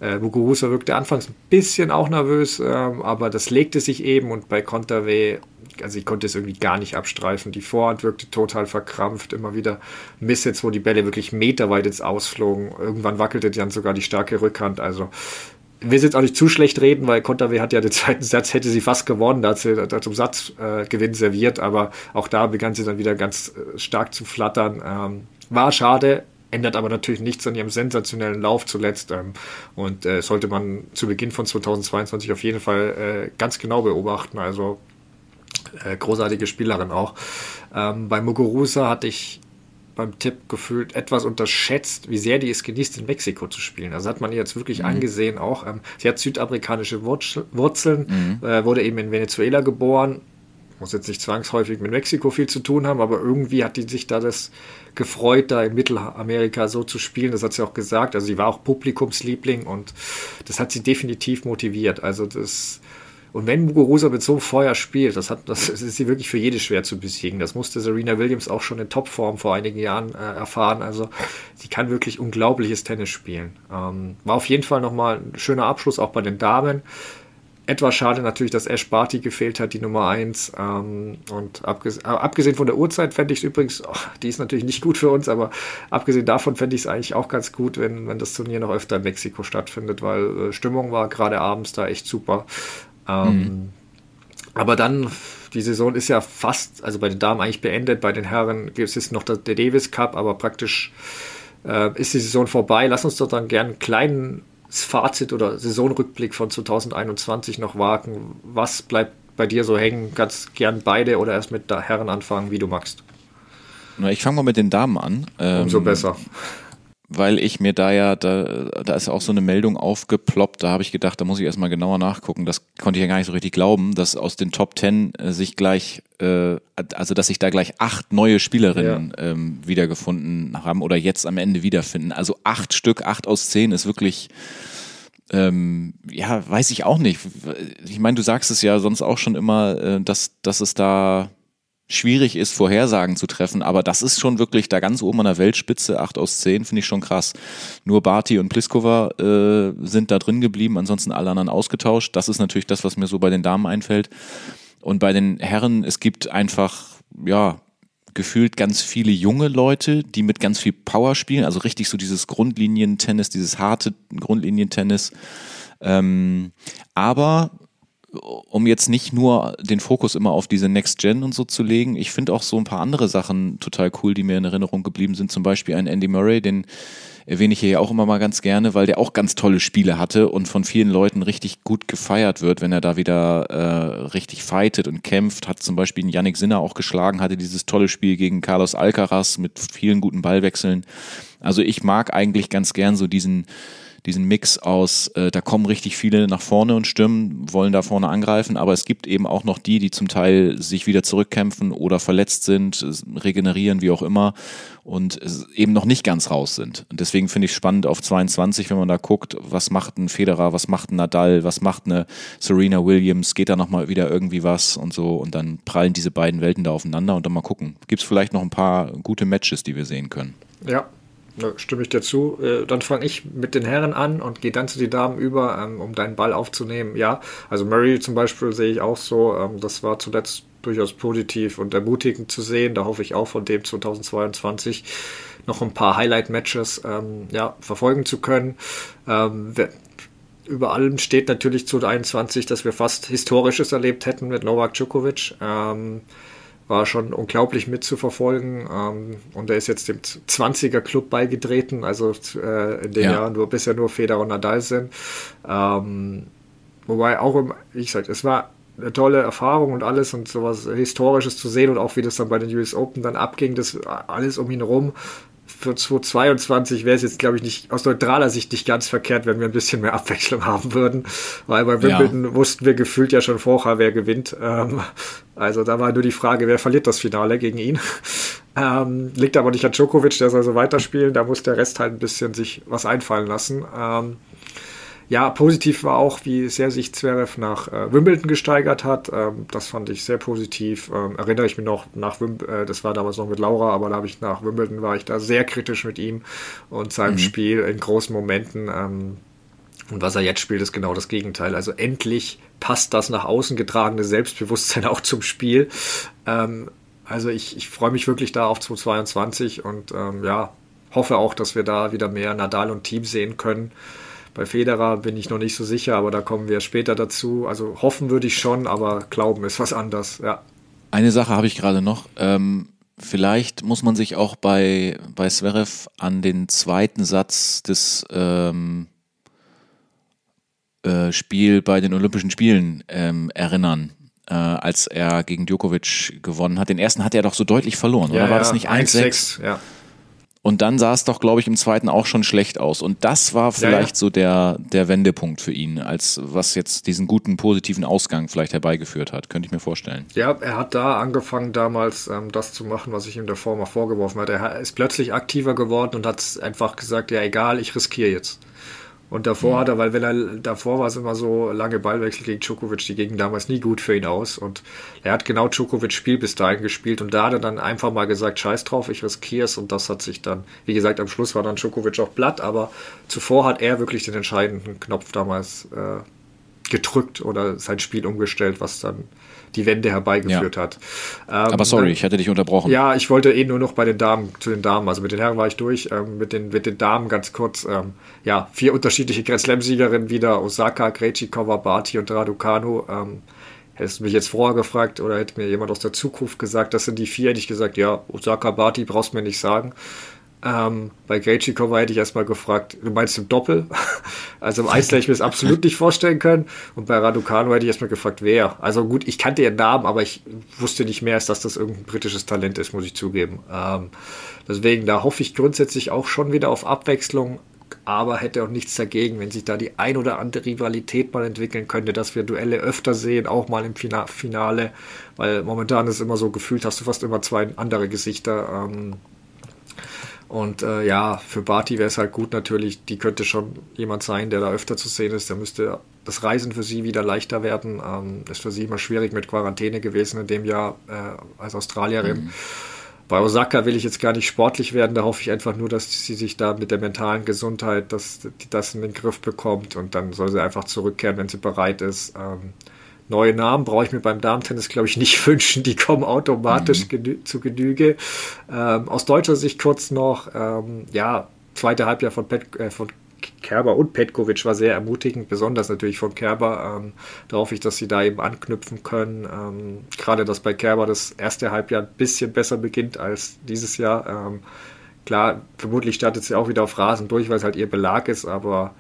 äh, Muguruza wirkte anfangs ein bisschen auch nervös, ähm, aber das legte sich eben und bei Konterweh, also ich konnte es irgendwie gar nicht abstreifen. Die Vorhand wirkte total verkrampft, immer wieder Missets, wo die Bälle wirklich meterweit ins Ausflogen. Irgendwann wackelte dann sogar die starke Rückhand. Also will jetzt auch nicht zu schlecht reden, weil Konterweh hat ja den (laughs) zweiten Satz, hätte sie fast gewonnen, da hat sie da zum Satzgewinn äh, serviert, aber auch da begann sie dann wieder ganz äh, stark zu flattern. Ähm, war schade, ändert aber natürlich nichts an ihrem sensationellen Lauf zuletzt. Ähm, und äh, sollte man zu Beginn von 2022 auf jeden Fall äh, ganz genau beobachten. Also äh, großartige Spielerin auch. Ähm, bei Muguruza hatte ich beim Tipp gefühlt etwas unterschätzt, wie sehr die es genießt, in Mexiko zu spielen. Also hat man ihr jetzt wirklich mhm. angesehen auch. Ähm, sie hat südamerikanische Wurzeln, mhm. äh, wurde eben in Venezuela geboren, muss jetzt nicht zwangsläufig mit Mexiko viel zu tun haben, aber irgendwie hat die sich da das gefreut, da in Mittelamerika so zu spielen. Das hat sie auch gesagt. Also sie war auch Publikumsliebling und das hat sie definitiv motiviert. Also das und wenn Muguruza mit so einem Feuer spielt, das, hat, das ist sie wirklich für jede schwer zu besiegen. Das musste Serena Williams auch schon in Topform vor einigen Jahren äh, erfahren. Also sie kann wirklich unglaubliches Tennis spielen. Ähm, war auf jeden Fall nochmal ein schöner Abschluss auch bei den Damen. Etwas schade natürlich, dass Ash Barty gefehlt hat, die Nummer 1. Ähm, und abgesehen, äh, abgesehen von der Uhrzeit fände ich es übrigens, oh, die ist natürlich nicht gut für uns, aber abgesehen davon fände ich es eigentlich auch ganz gut, wenn, wenn das Turnier noch öfter in Mexiko stattfindet, weil äh, Stimmung war gerade abends da echt super. Ähm, mhm. Aber dann, die Saison ist ja fast, also bei den Damen eigentlich beendet, bei den Herren gibt es noch der Davis Cup, aber praktisch äh, ist die Saison vorbei. Lass uns doch dann gerne einen kleinen Fazit oder Saisonrückblick von 2021 noch wagen. Was bleibt bei dir so hängen? Ganz gern beide oder erst mit der Herren anfangen, wie du magst. Na, ich fange mal mit den Damen an. Umso ähm, besser weil ich mir da ja, da, da ist auch so eine Meldung aufgeploppt, da habe ich gedacht, da muss ich erstmal genauer nachgucken. Das konnte ich ja gar nicht so richtig glauben, dass aus den Top Ten äh, sich gleich, äh, also dass sich da gleich acht neue Spielerinnen ja. ähm, wiedergefunden haben oder jetzt am Ende wiederfinden. Also acht Stück, acht aus zehn ist wirklich ähm, ja, weiß ich auch nicht. Ich meine, du sagst es ja sonst auch schon immer, äh, dass, dass es da schwierig ist, Vorhersagen zu treffen, aber das ist schon wirklich da ganz oben an der Weltspitze, 8 aus 10, finde ich schon krass. Nur Barty und Pliskova äh, sind da drin geblieben, ansonsten alle anderen ausgetauscht. Das ist natürlich das, was mir so bei den Damen einfällt. Und bei den Herren, es gibt einfach, ja, gefühlt ganz viele junge Leute, die mit ganz viel Power spielen, also richtig so dieses Grundlinientennis, dieses harte Grundlinientennis. Ähm, aber um jetzt nicht nur den Fokus immer auf diese Next Gen und so zu legen, ich finde auch so ein paar andere Sachen total cool, die mir in Erinnerung geblieben sind. Zum Beispiel ein Andy Murray, den erwähne ich hier ja auch immer mal ganz gerne, weil der auch ganz tolle Spiele hatte und von vielen Leuten richtig gut gefeiert wird, wenn er da wieder äh, richtig fightet und kämpft. Hat zum Beispiel einen Yannick Sinner auch geschlagen, hatte dieses tolle Spiel gegen Carlos Alcaraz mit vielen guten Ballwechseln. Also ich mag eigentlich ganz gern so diesen diesen Mix aus, äh, da kommen richtig viele nach vorne und stürmen, wollen da vorne angreifen, aber es gibt eben auch noch die, die zum Teil sich wieder zurückkämpfen oder verletzt sind, regenerieren, wie auch immer und eben noch nicht ganz raus sind. Und deswegen finde ich spannend auf 22, wenn man da guckt, was macht ein Federer, was macht ein Nadal, was macht eine Serena Williams, geht da nochmal wieder irgendwie was und so und dann prallen diese beiden Welten da aufeinander und dann mal gucken. Gibt es vielleicht noch ein paar gute Matches, die wir sehen können? Ja, da stimme ich dir zu. Äh, dann fange ich mit den Herren an und gehe dann zu den Damen über, ähm, um deinen Ball aufzunehmen. Ja, also Murray zum Beispiel sehe ich auch so. Ähm, das war zuletzt durchaus positiv und ermutigend zu sehen. Da hoffe ich auch von dem 2022 noch ein paar Highlight-Matches ähm, ja, verfolgen zu können. über allem steht natürlich zu 21, dass wir fast Historisches erlebt hätten mit Novak Djokovic. Ähm, war schon unglaublich mitzuverfolgen. Ähm, und er ist jetzt dem 20er Club beigetreten, also äh, in den ja. Jahren, wo bisher nur Federer und Nadal sind. Ähm, wobei auch, im, wie gesagt, es war eine tolle Erfahrung und alles und sowas Historisches zu sehen und auch wie das dann bei den US Open dann abging, das alles um ihn rum für 2022 wäre es jetzt, glaube ich, nicht aus neutraler Sicht nicht ganz verkehrt, wenn wir ein bisschen mehr (laughs) Abwechslung haben würden. Weil bei Wimbledon ja. wussten wir gefühlt ja schon vorher, wer gewinnt. Ähm, also da war nur die Frage, wer verliert das Finale gegen ihn. (laughs) Ähm, liegt aber nicht an Djokovic, der soll so weiterspielen. Da muss der Rest halt ein bisschen sich was einfallen lassen. Ähm, ja, positiv war auch, wie sehr sich Zverev nach äh, Wimbledon gesteigert hat. Ähm, das fand ich sehr positiv. Ähm, erinnere ich mich noch nach Wimbledon, äh, das war damals noch mit Laura, aber da habe ich nach Wimbledon war ich da sehr kritisch mit ihm und seinem mhm. Spiel in großen Momenten. Ähm, und was er jetzt spielt, ist genau das Gegenteil. Also endlich passt das nach außen getragene Selbstbewusstsein (laughs) auch zum Spiel. Ähm, also ich, ich freue mich wirklich da auf 2022 und ähm, ja, hoffe auch, dass wir da wieder mehr Nadal und Team sehen können. Bei Federer bin ich noch nicht so sicher, aber da kommen wir später dazu. Also hoffen würde ich schon, aber glauben ist was anderes, ja. Eine Sache habe ich gerade noch. Ähm, vielleicht muss man sich auch bei, bei Zverev an den zweiten Satz des ähm, äh, Spiel bei den Olympischen Spielen ähm, erinnern. Äh, als er gegen Djokovic gewonnen hat. Den ersten hat er doch so deutlich verloren, ja, oder war ja, das nicht 1-6? Ja. Und dann sah es doch, glaube ich, im zweiten auch schon schlecht aus. Und das war vielleicht ja, ja. so der, der Wendepunkt für ihn, als was jetzt diesen guten, positiven Ausgang vielleicht herbeigeführt hat, könnte ich mir vorstellen. Ja, er hat da angefangen, damals ähm, das zu machen, was ich ihm davor mal vorgeworfen hatte. Er ist plötzlich aktiver geworden und hat einfach gesagt, ja egal, ich riskiere jetzt. Und davor mhm. hat er, weil wenn er davor war es immer so lange Ballwechsel gegen Djokovic, die gingen damals nie gut für ihn aus. Und er hat genau Djokovic Spiel bis dahin gespielt und da hat er dann einfach mal gesagt, scheiß drauf, ich riskiere es und das hat sich dann, wie gesagt, am Schluss war dann Djokovic auch platt, aber zuvor hat er wirklich den entscheidenden Knopf damals äh, gedrückt oder sein Spiel umgestellt, was dann die Wende herbeigeführt ja. hat. Ähm, Aber sorry, ich hätte dich unterbrochen. Ja, ich wollte eh nur noch bei den Damen, zu den Damen, also mit den Herren war ich durch, ähm, mit, den, mit den Damen ganz kurz, ähm, ja, vier unterschiedliche Grand Slam-Siegerinnen wieder, Osaka, Krejcikova, Barty und Raducanu. Ähm, Hättest du mich jetzt vorher gefragt oder hätte mir jemand aus der Zukunft gesagt, das sind die vier, hätte ich gesagt, ja, Osaka, Barty brauchst du mir nicht sagen. Ähm, bei Krejcikova hätte ich erstmal gefragt, du meinst im Doppel? (laughs) also im Einzel hätte ich mir das absolut nicht vorstellen können. Und bei Raducano hätte ich erstmal gefragt, wer? Also gut, ich kannte ihren Namen, aber ich wusste nicht mehr, als dass das irgendein britisches Talent ist, muss ich zugeben. Ähm, deswegen, da hoffe ich grundsätzlich auch schon wieder auf Abwechslung, aber hätte auch nichts dagegen, wenn sich da die ein oder andere Rivalität mal entwickeln könnte, dass wir Duelle öfter sehen, auch mal im Finale, weil momentan ist immer so gefühlt, hast du fast immer zwei andere Gesichter. Ähm, und äh, ja, für Barty wäre es halt gut natürlich, die könnte schon jemand sein, der da öfter zu sehen ist. Da müsste das Reisen für sie wieder leichter werden. Ähm, ist für sie immer schwierig mit Quarantäne gewesen in dem Jahr äh, als Australierin. Mhm. Bei Osaka will ich jetzt gar nicht sportlich werden, da hoffe ich einfach nur, dass sie sich da mit der mentalen Gesundheit, dass die das in den Griff bekommt und dann soll sie einfach zurückkehren, wenn sie bereit ist. Ähm, neue Namen brauche ich mir beim Damentennis, glaube ich, nicht (laughs) wünschen. Die kommen automatisch mhm. genü zu Genüge. Ähm, aus deutscher Sicht kurz noch, ähm, ja, zweite Halbjahr von, Pet, äh, von Kerber und Petkovic war sehr ermutigend, besonders natürlich von Kerber. Ähm, da hoffe ich, dass sie da eben anknüpfen können. Ähm, gerade, dass bei Kerber das erste Halbjahr ein bisschen besser beginnt als dieses Jahr. Ähm, klar, vermutlich startet sie auch wieder auf Rasen durch, weil es halt ihr Belag ist, aber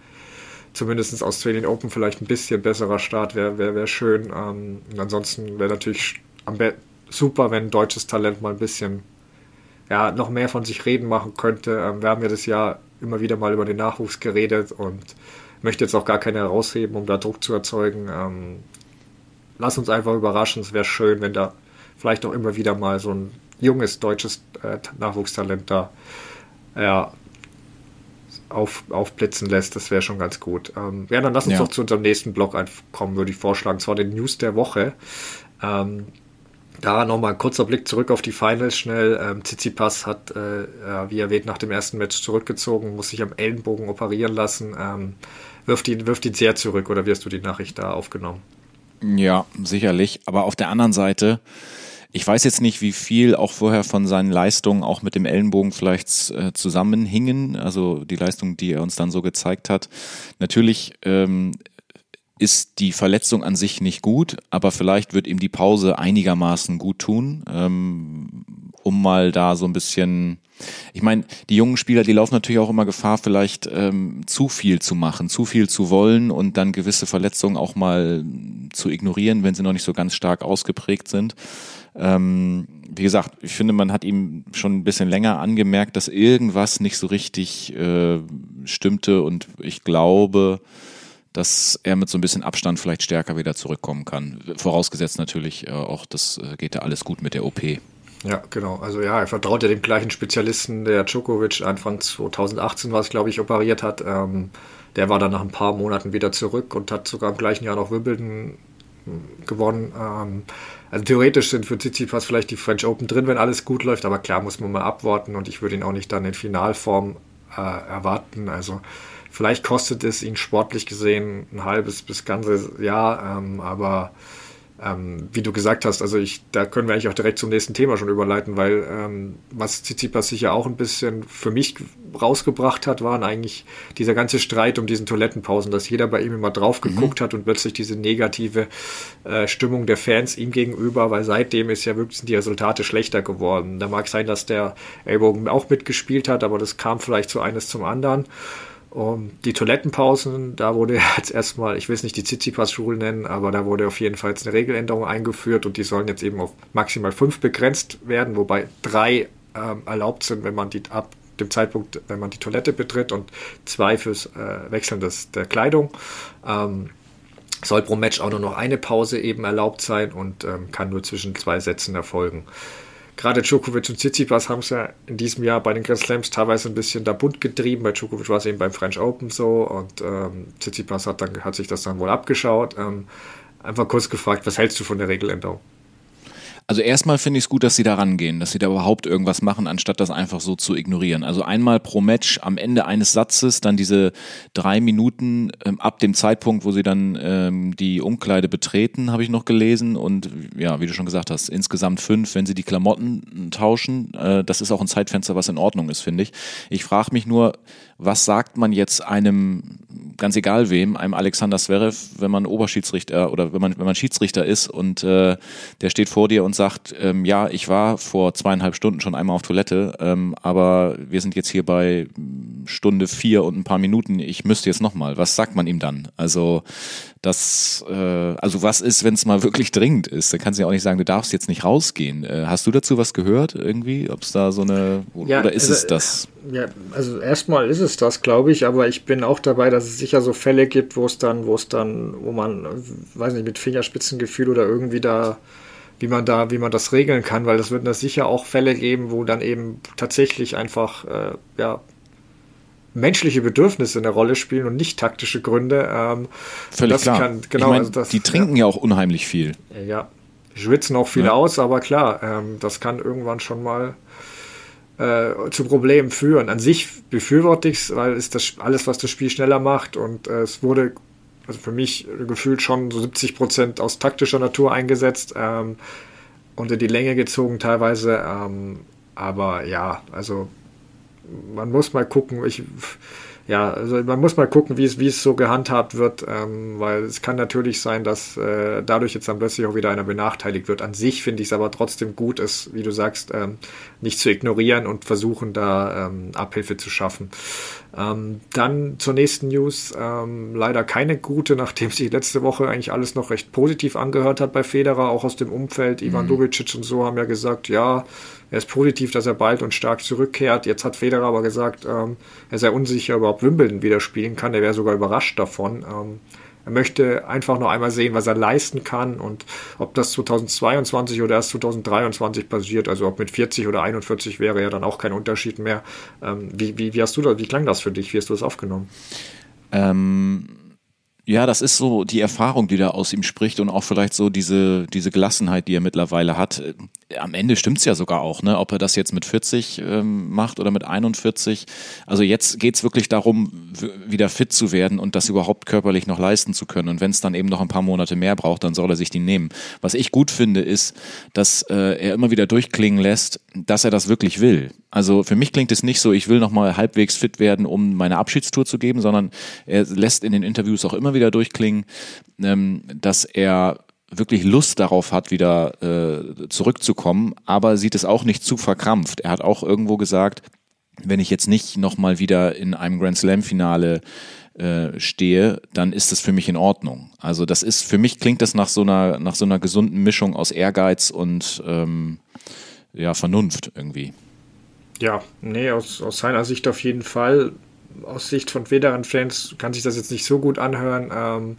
zumindest Australian Open vielleicht ein bisschen besserer Start wäre wär, wär schön. Ähm, und ansonsten wäre natürlich super, wenn deutsches Talent mal ein bisschen ja, noch mehr von sich reden machen könnte. Ähm, wir haben ja das Jahr immer wieder mal über den Nachwuchs geredet und möchte jetzt auch gar keine herausheben, um da Druck zu erzeugen. Ähm, lass uns einfach überraschen. Es wäre schön, wenn da vielleicht auch immer wieder mal so ein junges deutsches äh, Nachwuchstalent da ja, auf, aufblitzen lässt, das wäre schon ganz gut. Ähm, ja, dann lass uns ja. doch zu unserem nächsten Blog kommen, würde ich vorschlagen. Zwar den News der Woche. Ähm, da nochmal ein kurzer Blick zurück auf die Finals schnell. Ähm, Tsitsipas hat, äh, wie erwähnt, nach dem ersten Match zurückgezogen, muss sich am Ellenbogen operieren lassen. Ähm, wirft, ihn, wirft ihn sehr zurück, oder wie hast du die Nachricht da aufgenommen? Ja, sicherlich. Aber auf der anderen Seite, ich weiß jetzt nicht, wie viel auch vorher von seinen Leistungen auch mit dem Ellenbogen vielleicht äh, zusammenhingen, also die Leistung, die er uns dann so gezeigt hat. Natürlich ähm, ist die Verletzung an sich nicht gut, aber vielleicht wird ihm die Pause einigermaßen gut tun, ähm, um mal da so ein bisschen ich meine, die jungen Spieler, die laufen natürlich auch immer Gefahr, vielleicht ähm, zu viel zu machen, zu viel zu wollen und dann gewisse Verletzungen auch mal zu ignorieren, wenn sie noch nicht so ganz stark ausgeprägt sind. Ähm, wie gesagt, ich finde, man hat ihm schon ein bisschen länger angemerkt, dass irgendwas nicht so richtig äh, stimmte und ich glaube, dass er mit so ein bisschen Abstand vielleicht stärker wieder zurückkommen kann. Vorausgesetzt natürlich äh, auch, das äh, geht ja alles gut mit der OP. Ja, genau. Also ja, er vertraut ja dem gleichen Spezialisten, der Djokovic Anfang 2018 was, glaube ich, operiert hat. Ähm, der war dann nach ein paar Monaten wieder zurück und hat sogar im gleichen Jahr noch Wimbledon hm, gewonnen. Ähm, also theoretisch sind für Tsitsipas vielleicht die French Open drin, wenn alles gut läuft, aber klar muss man mal abwarten und ich würde ihn auch nicht dann in Finalform äh, erwarten. Also vielleicht kostet es ihn sportlich gesehen ein halbes bis ganzes Jahr, ähm, aber ähm, wie du gesagt hast, also ich, da können wir eigentlich auch direkt zum nächsten Thema schon überleiten, weil ähm, was Tsitsipas sicher auch ein bisschen für mich rausgebracht hat, waren eigentlich dieser ganze Streit um diesen Toilettenpausen, dass jeder bei ihm immer drauf mhm. geguckt mhm. hat und plötzlich diese negative äh, Stimmung der Fans ihm gegenüber, weil seitdem ist ja wirklich die Resultate schlechter geworden. Da mag sein, dass der Ellbogen auch mitgespielt hat, aber das kam vielleicht so eines zum anderen. Um, die Toilettenpausen, da wurde jetzt erstmal, ich will es nicht die Tsitsipas-Rule nennen, aber da wurde auf jeden Fall eine Regeländerung eingeführt und die sollen jetzt eben auf maximal fünf begrenzt werden, wobei drei ähm, erlaubt sind, wenn man die ab, dem Zeitpunkt, wenn man die Toilette betritt und zwei fürs äh, Wechseln des, der Kleidung. Ähm, soll pro Match auch nur noch eine Pause eben erlaubt sein und ähm, kann nur zwischen zwei Sätzen erfolgen. Gerade Djokovic und Tsitsipas haben es ja in diesem Jahr bei den Grand Slams teilweise ein bisschen da bunt getrieben. Bei Djokovic war es eben beim French Open so und ähm, Tsitsipas hat, dann, hat sich das dann wohl abgeschaut. Ähm, einfach kurz gefragt, was hältst du von der Regeländerung? Also erstmal finde ich es gut, dass sie da rangehen, dass sie da überhaupt irgendwas machen, anstatt das einfach so zu ignorieren. Also einmal pro Match am Ende eines Satzes dann diese drei Minuten ähm, ab dem Zeitpunkt, wo sie dann ähm, die Umkleide betreten, habe ich noch gelesen. Und ja, wie du schon gesagt hast, insgesamt fünf, wenn sie die Klamotten tauschen. Äh, das ist auch ein Zeitfenster, was in Ordnung ist, finde ich. Ich frage mich nur, was sagt man jetzt einem, ganz egal wem, einem Alexander Zverev, wenn man Oberschiedsrichter oder wenn man, wenn man Schiedsrichter ist und äh, der steht vor dir und sagt, ähm, ja, ich war vor zweieinhalb Stunden schon einmal auf Toilette, ähm, aber wir sind jetzt hier bei Stunde vier und ein paar Minuten, ich müsste jetzt nochmal. Was sagt man ihm dann? Also das, äh, also was ist, wenn es mal wirklich dringend ist? Dann kannst du ja auch nicht sagen, du darfst jetzt nicht rausgehen. Äh, hast du dazu was gehört irgendwie? Ob es da so eine, ja, oder ist also, es das? Ja, also erstmal ist es das, glaube ich, aber ich bin auch dabei, dass es sicher so Fälle gibt, wo es dann, wo es dann, wo man, weiß nicht, mit Fingerspitzengefühl oder irgendwie da, wie man da, wie man das regeln kann, weil es wird da sicher auch Fälle geben, wo dann eben tatsächlich einfach, äh, ja, menschliche Bedürfnisse eine Rolle spielen und nicht taktische Gründe. Ähm, Völlig klar. Kann, genau, ich mein, also das, die trinken ja, ja, auch unheimlich viel. Ja, schwitzen auch viel ja. aus, aber klar, ähm, das kann irgendwann schon mal äh, zu Problemen führen. An sich befürworte ich es, weil es das alles, was das Spiel schneller macht und äh, es wurde also für mich gefühlt schon so 70 Prozent aus taktischer Natur eingesetzt ähm, und in die Länge gezogen teilweise. Ähm, aber ja, also man muss mal gucken. Ich, ja, also man muss mal gucken, wie es, wie es so gehandhabt wird, ähm, weil es kann natürlich sein, dass äh, dadurch jetzt dann plötzlich auch wieder einer benachteiligt wird. An sich finde ich es aber trotzdem gut, es, wie du sagst, ähm, nicht zu ignorieren und versuchen, da ähm, Abhilfe zu schaffen. Ähm, dann zur nächsten News. Ähm, leider keine gute, nachdem sich letzte Woche eigentlich alles noch recht positiv angehört hat bei Federer, auch aus dem Umfeld. Ivan mhm. Lubicic und so haben ja gesagt, ja, er ist positiv, dass er bald und stark zurückkehrt. Jetzt hat Federer aber gesagt, ähm, er sei unsicher, überhaupt Wimbledon wieder spielen kann. Er wäre sogar überrascht davon. Ähm, er möchte einfach noch einmal sehen, was er leisten kann und ob das 2022 oder erst 2023 passiert. Also ob mit 40 oder 41 wäre ja dann auch kein Unterschied mehr. Ähm, wie, wie, wie hast du das, wie klang das für dich? Wie hast du das aufgenommen? Ähm ja, das ist so die Erfahrung, die da aus ihm spricht und auch vielleicht so diese, diese Gelassenheit, die er mittlerweile hat am Ende stimmt's ja sogar auch, ne? ob er das jetzt mit 40 ähm, macht oder mit 41. Also jetzt geht's wirklich darum, wieder fit zu werden und das überhaupt körperlich noch leisten zu können. Und wenn es dann eben noch ein paar Monate mehr braucht, dann soll er sich die nehmen. Was ich gut finde, ist, dass äh, er immer wieder durchklingen lässt, dass er das wirklich will. Also für mich klingt es nicht so, ich will noch mal halbwegs fit werden, um meine Abschiedstour zu geben, sondern er lässt in den Interviews auch immer wieder durchklingen, ähm, dass er wirklich Lust darauf hat, wieder äh, zurückzukommen, aber sieht es auch nicht zu verkrampft. Er hat auch irgendwo gesagt, wenn ich jetzt nicht nochmal wieder in einem Grand Slam-Finale äh, stehe, dann ist das für mich in Ordnung. Also das ist, für mich klingt das nach so einer, nach so einer gesunden Mischung aus Ehrgeiz und ähm, ja, Vernunft irgendwie. Ja, nee, aus, aus seiner Sicht auf jeden Fall. Aus Sicht von Federern-Fans kann sich das jetzt nicht so gut anhören. Ähm,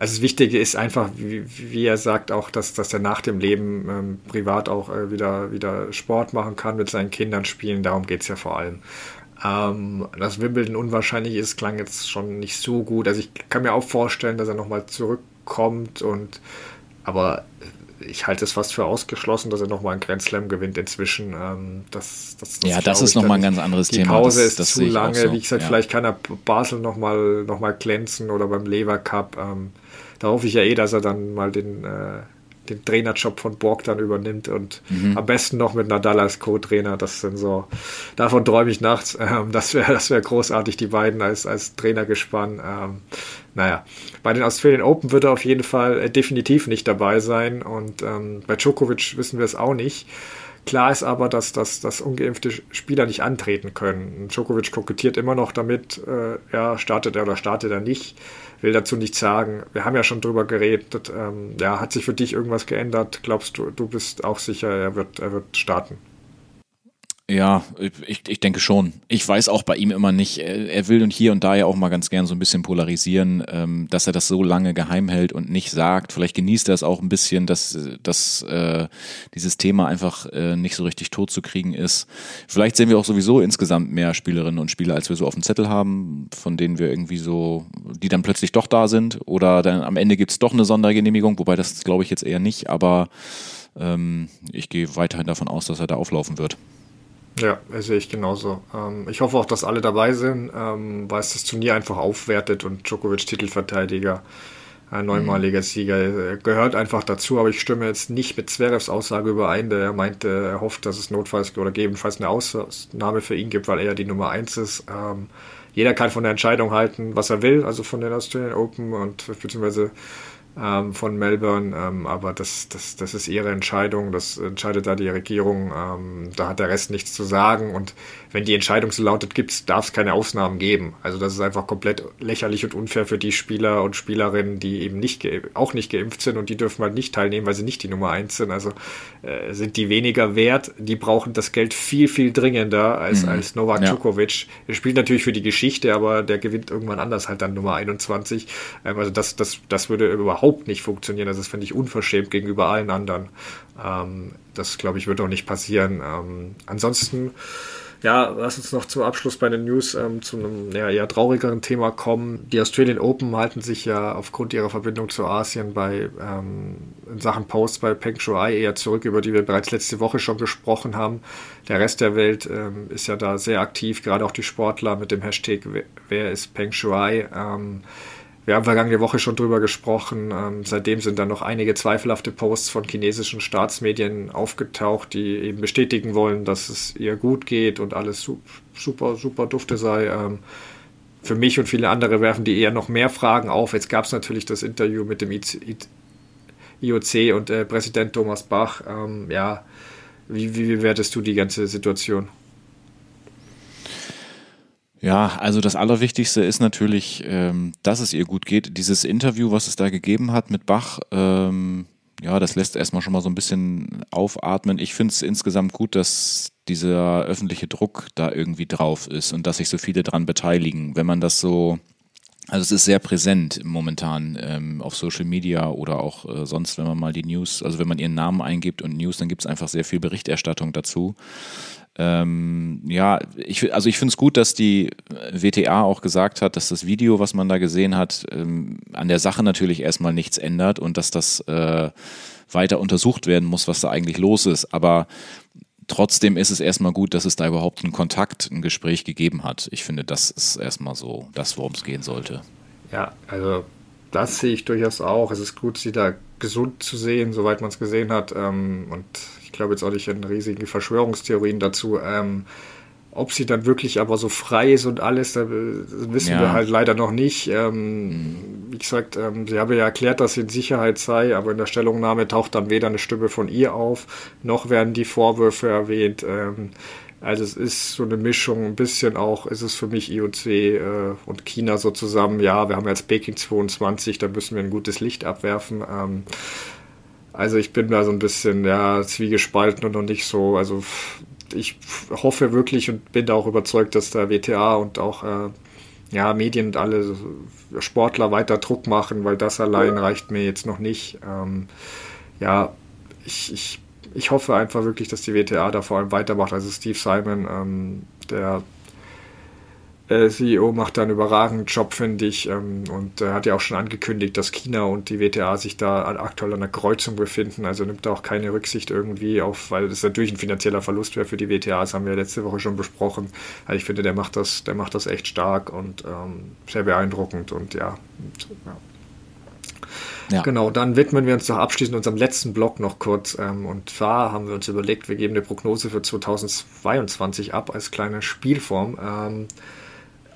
also das Wichtige ist einfach, wie, wie, er sagt, auch, dass, dass er nach dem Leben ähm, privat auch äh, wieder, wieder Sport machen kann, mit seinen Kindern spielen. Darum geht es ja vor allem. Ähm, dass Wimbledon unwahrscheinlich ist, klang jetzt schon nicht so gut. Also ich kann mir auch vorstellen, dass er nochmal zurückkommt und aber ich halte es fast für ausgeschlossen, dass er nochmal einen Grand Slam gewinnt inzwischen. Ähm, das, das, das ja, das ist nochmal ein ganz anderes die Thema. Die Pause das, ist zu lange. So. Wie gesagt, ja. vielleicht kann er Basel nochmal noch mal glänzen oder beim Lever Cup. Ähm, da hoffe ich ja eh, dass er dann mal den, äh, den Trainerjob von Borg dann übernimmt und mhm. am besten noch mit Nadal als Co-Trainer. Das sind so, davon träume ich nachts. Ähm, das wäre das wäre großartig, die beiden als, als Trainergespann. Ähm, naja, bei den Australian Open wird er auf jeden Fall äh, definitiv nicht dabei sein und ähm, bei Djokovic wissen wir es auch nicht. Klar ist aber, dass, dass, dass ungeimpfte Spieler nicht antreten können. Djokovic kokettiert immer noch damit, äh, ja, startet er oder startet er nicht will dazu nichts sagen. Wir haben ja schon drüber geredet. Ähm, ja, hat sich für dich irgendwas geändert? Glaubst du, du bist auch sicher, er wird, er wird starten? Ja, ich, ich denke schon. Ich weiß auch bei ihm immer nicht, er will und hier und da ja auch mal ganz gern so ein bisschen polarisieren, ähm, dass er das so lange geheim hält und nicht sagt. Vielleicht genießt er es auch ein bisschen, dass, dass äh, dieses Thema einfach äh, nicht so richtig tot zu kriegen ist. Vielleicht sehen wir auch sowieso insgesamt mehr Spielerinnen und Spieler, als wir so auf dem Zettel haben, von denen wir irgendwie so, die dann plötzlich doch da sind. Oder dann am Ende gibt's doch eine Sondergenehmigung, wobei das glaube ich jetzt eher nicht, aber ähm, ich gehe weiterhin davon aus, dass er da auflaufen wird. Ja, sehe ich genauso. Ähm, ich hoffe auch, dass alle dabei sind, ähm, weil es das Turnier einfach aufwertet und Djokovic Titelverteidiger, ein neunmaliger Sieger, gehört einfach dazu. Aber ich stimme jetzt nicht mit Zverevs Aussage überein, der meinte, er hofft, dass es notfalls oder gegebenenfalls eine Ausnahme für ihn gibt, weil er ja die Nummer eins ist. Ähm, jeder kann von der Entscheidung halten, was er will, also von den Australian Open und beziehungsweise ähm, von Melbourne, ähm, aber das, das, das ist ihre Entscheidung, das entscheidet da die Regierung, ähm, da hat der Rest nichts zu sagen und wenn die Entscheidung so lautet, darf es keine Ausnahmen geben. Also das ist einfach komplett lächerlich und unfair für die Spieler und Spielerinnen, die eben nicht auch nicht geimpft sind und die dürfen halt nicht teilnehmen, weil sie nicht die Nummer eins sind. Also äh, sind die weniger wert, die brauchen das Geld viel, viel dringender als, mhm. als Novak ja. Djokovic. Er spielt natürlich für die Geschichte, aber der gewinnt irgendwann anders halt dann Nummer 21. Ähm, also das, das, das würde überhaupt nicht funktionieren. Also das finde ich unverschämt gegenüber allen anderen. Ähm, das, glaube ich, wird auch nicht passieren. Ähm, ansonsten ja, lass uns noch zum Abschluss bei den News ähm, zu einem ja, eher traurigeren Thema kommen. Die Australian Open halten sich ja aufgrund ihrer Verbindung zu Asien bei ähm, in Sachen Posts bei Peng Shuai eher zurück, über die wir bereits letzte Woche schon gesprochen haben. Der Rest der Welt ähm, ist ja da sehr aktiv, gerade auch die Sportler mit dem Hashtag Wer ist Peng Shuai? Ähm, wir haben vergangene Woche schon drüber gesprochen. Ähm, seitdem sind dann noch einige zweifelhafte Posts von chinesischen Staatsmedien aufgetaucht, die eben bestätigen wollen, dass es ihr gut geht und alles super, super dufte sei. Ähm, für mich und viele andere werfen die eher noch mehr Fragen auf. Jetzt gab es natürlich das Interview mit dem IOC und äh, Präsident Thomas Bach. Ähm, ja, wie, wie bewertest du die ganze Situation? Ja, also das Allerwichtigste ist natürlich, ähm, dass es ihr gut geht. Dieses Interview, was es da gegeben hat mit Bach, ähm, ja, das lässt erstmal schon mal so ein bisschen aufatmen. Ich finde es insgesamt gut, dass dieser öffentliche Druck da irgendwie drauf ist und dass sich so viele dran beteiligen. Wenn man das so, also es ist sehr präsent momentan ähm, auf Social Media oder auch äh, sonst, wenn man mal die News, also wenn man ihren Namen eingibt und News, dann gibt es einfach sehr viel Berichterstattung dazu. Ähm, ja, ich, also ich finde es gut, dass die WTA auch gesagt hat, dass das Video, was man da gesehen hat, ähm, an der Sache natürlich erstmal nichts ändert und dass das äh, weiter untersucht werden muss, was da eigentlich los ist. Aber trotzdem ist es erstmal gut, dass es da überhaupt einen Kontakt, ein Gespräch gegeben hat. Ich finde, das ist erstmal so das, worum es gehen sollte. Ja, also das sehe ich durchaus auch. Es ist gut, sie da gesund zu sehen, soweit man es gesehen hat. Ähm, und glaube jetzt auch nicht in riesigen Verschwörungstheorien dazu. Ähm, ob sie dann wirklich aber so frei ist und alles, da wissen ja. wir halt leider noch nicht. Ähm. Wie gesagt, ähm, sie habe ja erklärt, dass sie in Sicherheit sei, aber in der Stellungnahme taucht dann weder eine Stimme von ihr auf, noch werden die Vorwürfe erwähnt. Ähm, also es ist so eine Mischung, ein bisschen auch ist es für mich IOC äh, und China so zusammen. Ja, wir haben jetzt Peking 22, da müssen wir ein gutes Licht abwerfen. Ähm, also ich bin da so ein bisschen ja, zwiegespalten und noch nicht so. Also ich hoffe wirklich und bin da auch überzeugt, dass der WTA und auch äh, ja, Medien und alle Sportler weiter Druck machen, weil das allein reicht mir jetzt noch nicht. Ähm, ja, ich, ich, ich hoffe einfach wirklich, dass die WTA da vor allem weitermacht. Also Steve Simon, ähm, der CEO macht da einen überragenden Job, finde ich. Ähm, und er hat ja auch schon angekündigt, dass China und die WTA sich da aktuell an der Kreuzung befinden. Also nimmt da auch keine Rücksicht irgendwie auf, weil das natürlich ein finanzieller Verlust wäre für die WTA. Das haben wir letzte Woche schon besprochen. Also ich finde, der macht das, der macht das echt stark und ähm, sehr beeindruckend und ja. Und, ja. Ja. Genau, dann widmen wir uns noch abschließend unserem letzten Blog noch kurz. Ähm, und zwar haben wir uns überlegt, wir geben eine Prognose für 2022 ab als kleine Spielform. Ähm,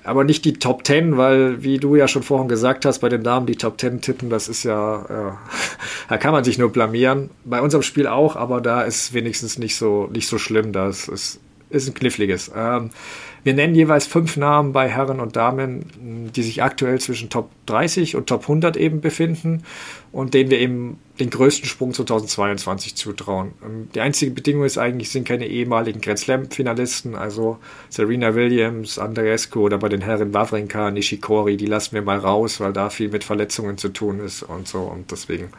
aber nicht die Top 10, weil, wie du ja schon vorhin gesagt hast, bei den Damen die Top 10 tippen, das ist ja, äh, (laughs) da kann man sich nur blamieren. Bei unserem Spiel auch, aber da ist wenigstens nicht so, nicht so schlimm. Das ist, ist ein kniffliges. Ähm, wir nennen jeweils fünf Namen bei Herren und Damen, die sich aktuell zwischen Top 30 und Top 100 eben befinden und denen wir eben den größten Sprung 2022 zutrauen. Ähm, die einzige Bedingung ist eigentlich, sind keine ehemaligen Grand Slam-Finalisten, also Serena Williams, Andreescu oder bei den Herren Wawrinka, Nishikori, die lassen wir mal raus, weil da viel mit Verletzungen zu tun ist und so und deswegen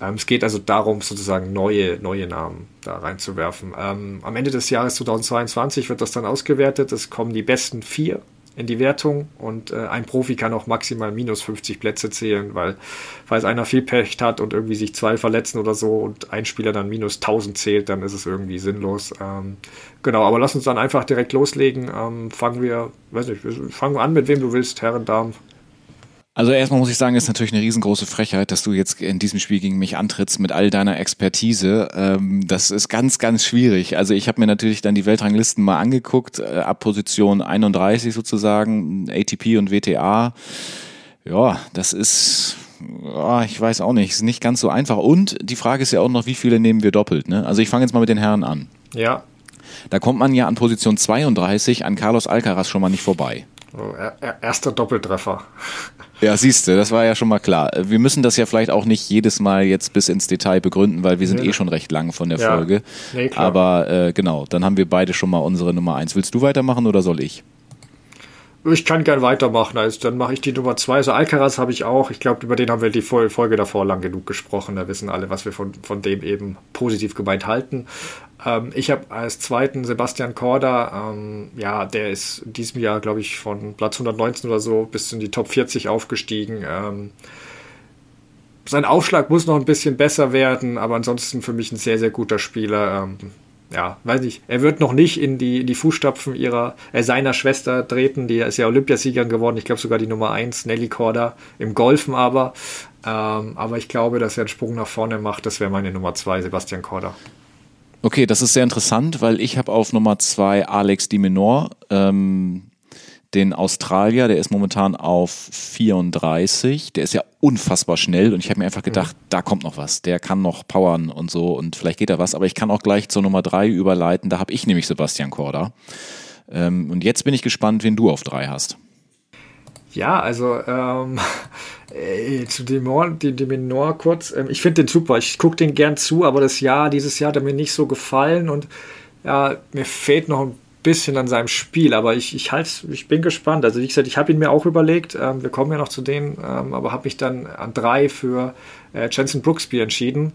es geht also darum, sozusagen neue, neue Namen da reinzuwerfen. Ähm, am Ende des Jahres 2022 wird das dann ausgewertet. Es kommen die besten vier in die Wertung und äh, ein Profi kann auch maximal minus 50 Plätze zählen, weil falls einer viel Pech hat und irgendwie sich zwei verletzen oder so und ein Spieler dann minus 1000 zählt, dann ist es irgendwie sinnlos. Ähm, genau, aber lass uns dann einfach direkt loslegen. Ähm, fangen wir, weiß nicht, fangen wir an mit wem du willst, Herren, Damen. Also erstmal muss ich sagen, ist natürlich eine riesengroße Frechheit, dass du jetzt in diesem Spiel gegen mich antrittst mit all deiner Expertise. Ähm, das ist ganz, ganz schwierig. Also ich habe mir natürlich dann die Weltranglisten mal angeguckt, äh, ab Position 31 sozusagen, ATP und WTA. Ja, das ist, ich weiß auch nicht, ist nicht ganz so einfach. Und die Frage ist ja auch noch, wie viele nehmen wir doppelt? Ne? Also ich fange jetzt mal mit den Herren an. Ja. Da kommt man ja an Position 32 an Carlos Alcaraz schon mal nicht vorbei. Oh, erster Doppeltreffer. (laughs) Ja, siehst du, das war ja schon mal klar. Wir müssen das ja vielleicht auch nicht jedes Mal jetzt bis ins Detail begründen, weil wir sind nee. eh schon recht lang von der ja. Folge. Nee, Aber äh, genau, dann haben wir beide schon mal unsere Nummer eins. Willst du weitermachen oder soll ich? Ich kann gern weitermachen. Also dann mache ich die Nummer zwei. Also Alcaraz habe ich auch. Ich glaube, über den haben wir die Folge davor lang genug gesprochen. Da wissen alle, was wir von, von dem eben positiv gemeint halten. Ähm, ich habe als zweiten Sebastian Korda. Ähm, ja, der ist in diesem Jahr, glaube ich, von Platz 119 oder so bis in die Top 40 aufgestiegen. Ähm, sein Aufschlag muss noch ein bisschen besser werden, aber ansonsten für mich ein sehr, sehr guter Spieler. Ähm, ja, weiß ich, er wird noch nicht in die, in die Fußstapfen ihrer, äh, seiner Schwester treten, die ist ja Olympiasiegerin geworden, ich glaube sogar die Nummer 1, Nelly Korda, im Golfen aber. Ähm, aber ich glaube, dass er einen Sprung nach vorne macht, das wäre meine Nummer 2, Sebastian Korda. Okay, das ist sehr interessant, weil ich habe auf Nummer 2 Alex Dimenor. Ähm, den Australier, der ist momentan auf 34, der ist ja unfassbar schnell und ich habe mir einfach gedacht, mhm. da kommt noch was, der kann noch powern und so und vielleicht geht da was, aber ich kann auch gleich zur Nummer 3 überleiten, da habe ich nämlich Sebastian Korda. Ähm, und jetzt bin ich gespannt, wen du auf 3 hast. Ja, also ähm, (laughs) äh, zu dem die, die Minor kurz. Ähm, ich finde den super. Ich gucke den gern zu, aber das Jahr, dieses Jahr hat er mir nicht so gefallen und ja, mir fehlt noch ein bisschen an seinem Spiel, aber ich, ich halt, ich bin gespannt. Also wie gesagt, ich habe ihn mir auch überlegt, ähm, wir kommen ja noch zu denen, ähm, aber habe mich dann an drei für äh, Jensen Brooksby entschieden.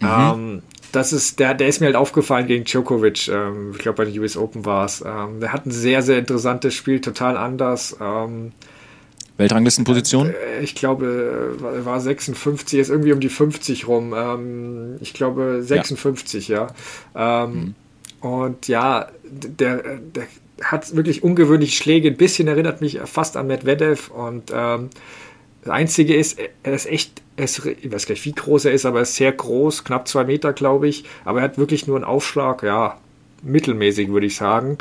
Mhm. Ähm, das ist, der, der ist mir halt aufgefallen gegen Djokovic, ähm, ich glaube bei den US Open war es. Ähm, der hat ein sehr, sehr interessantes Spiel, total anders. Ähm, Weltranglistenposition? Äh, ich glaube, er war 56, ist irgendwie um die 50 rum. Ähm, ich glaube 56, ja. ja. Ähm, mhm. Und ja, der, der hat wirklich ungewöhnliche Schläge. Ein bisschen erinnert mich fast an Medvedev. Und ähm, das Einzige ist, er ist echt, ist, ich weiß gar nicht, wie groß er ist, aber er ist sehr groß, knapp zwei Meter, glaube ich. Aber er hat wirklich nur einen Aufschlag, ja, mittelmäßig, würde ich sagen.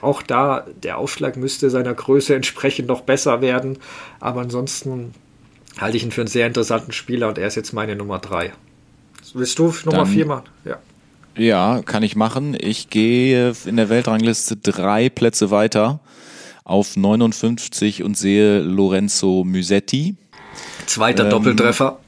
Auch da, der Aufschlag müsste seiner Größe (laughs) entsprechend noch besser werden. Aber ansonsten halte ich ihn für einen sehr interessanten Spieler und er ist jetzt meine Nummer drei. Willst du Nummer vier machen? Ja. Ja, kann ich machen. Ich gehe in der Weltrangliste drei Plätze weiter auf 59 und sehe Lorenzo Musetti. Zweiter ähm, Doppeltreffer.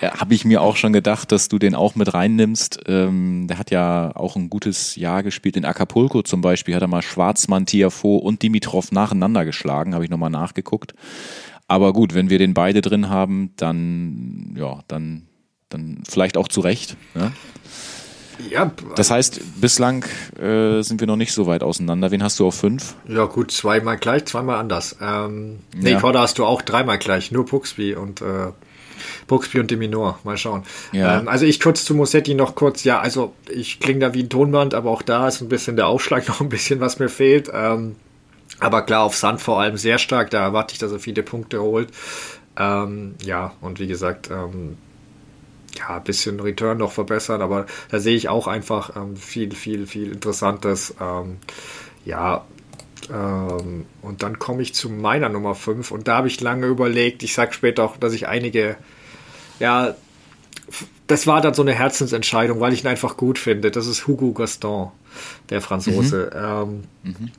Ja, habe ich mir auch schon gedacht, dass du den auch mit reinnimmst. Ähm, der hat ja auch ein gutes Jahr gespielt. In Acapulco zum Beispiel hat er mal Schwarzmann, Tiafo und Dimitrov nacheinander geschlagen, habe ich nochmal nachgeguckt. Aber gut, wenn wir den beide drin haben, dann, ja, dann, dann vielleicht auch zu Recht. Ne? Ja. Das heißt, bislang äh, sind wir noch nicht so weit auseinander. Wen hast du auf fünf? Ja, gut, zweimal gleich, zweimal anders. Ähm, nee, ja. Korda hast du auch dreimal gleich, nur Puxby und äh, Puxby und Deminor. Mal schauen. Ja. Ähm, also ich kurz zu Mossetti noch kurz, ja, also ich klinge da wie ein Tonband, aber auch da ist ein bisschen der Aufschlag (laughs) noch ein bisschen, was mir fehlt. Ähm, aber klar, auf Sand vor allem sehr stark, da erwarte ich, dass er viele Punkte holt. Ähm, ja, und wie gesagt, ähm, ja, ein bisschen Return noch verbessern, aber da sehe ich auch einfach ähm, viel, viel, viel Interessantes. Ähm, ja, ähm, und dann komme ich zu meiner Nummer 5 und da habe ich lange überlegt. Ich sage später auch, dass ich einige, ja, das war dann so eine Herzensentscheidung, weil ich ihn einfach gut finde. Das ist Hugo Gaston, der Franzose. Mhm. Ähm, mhm.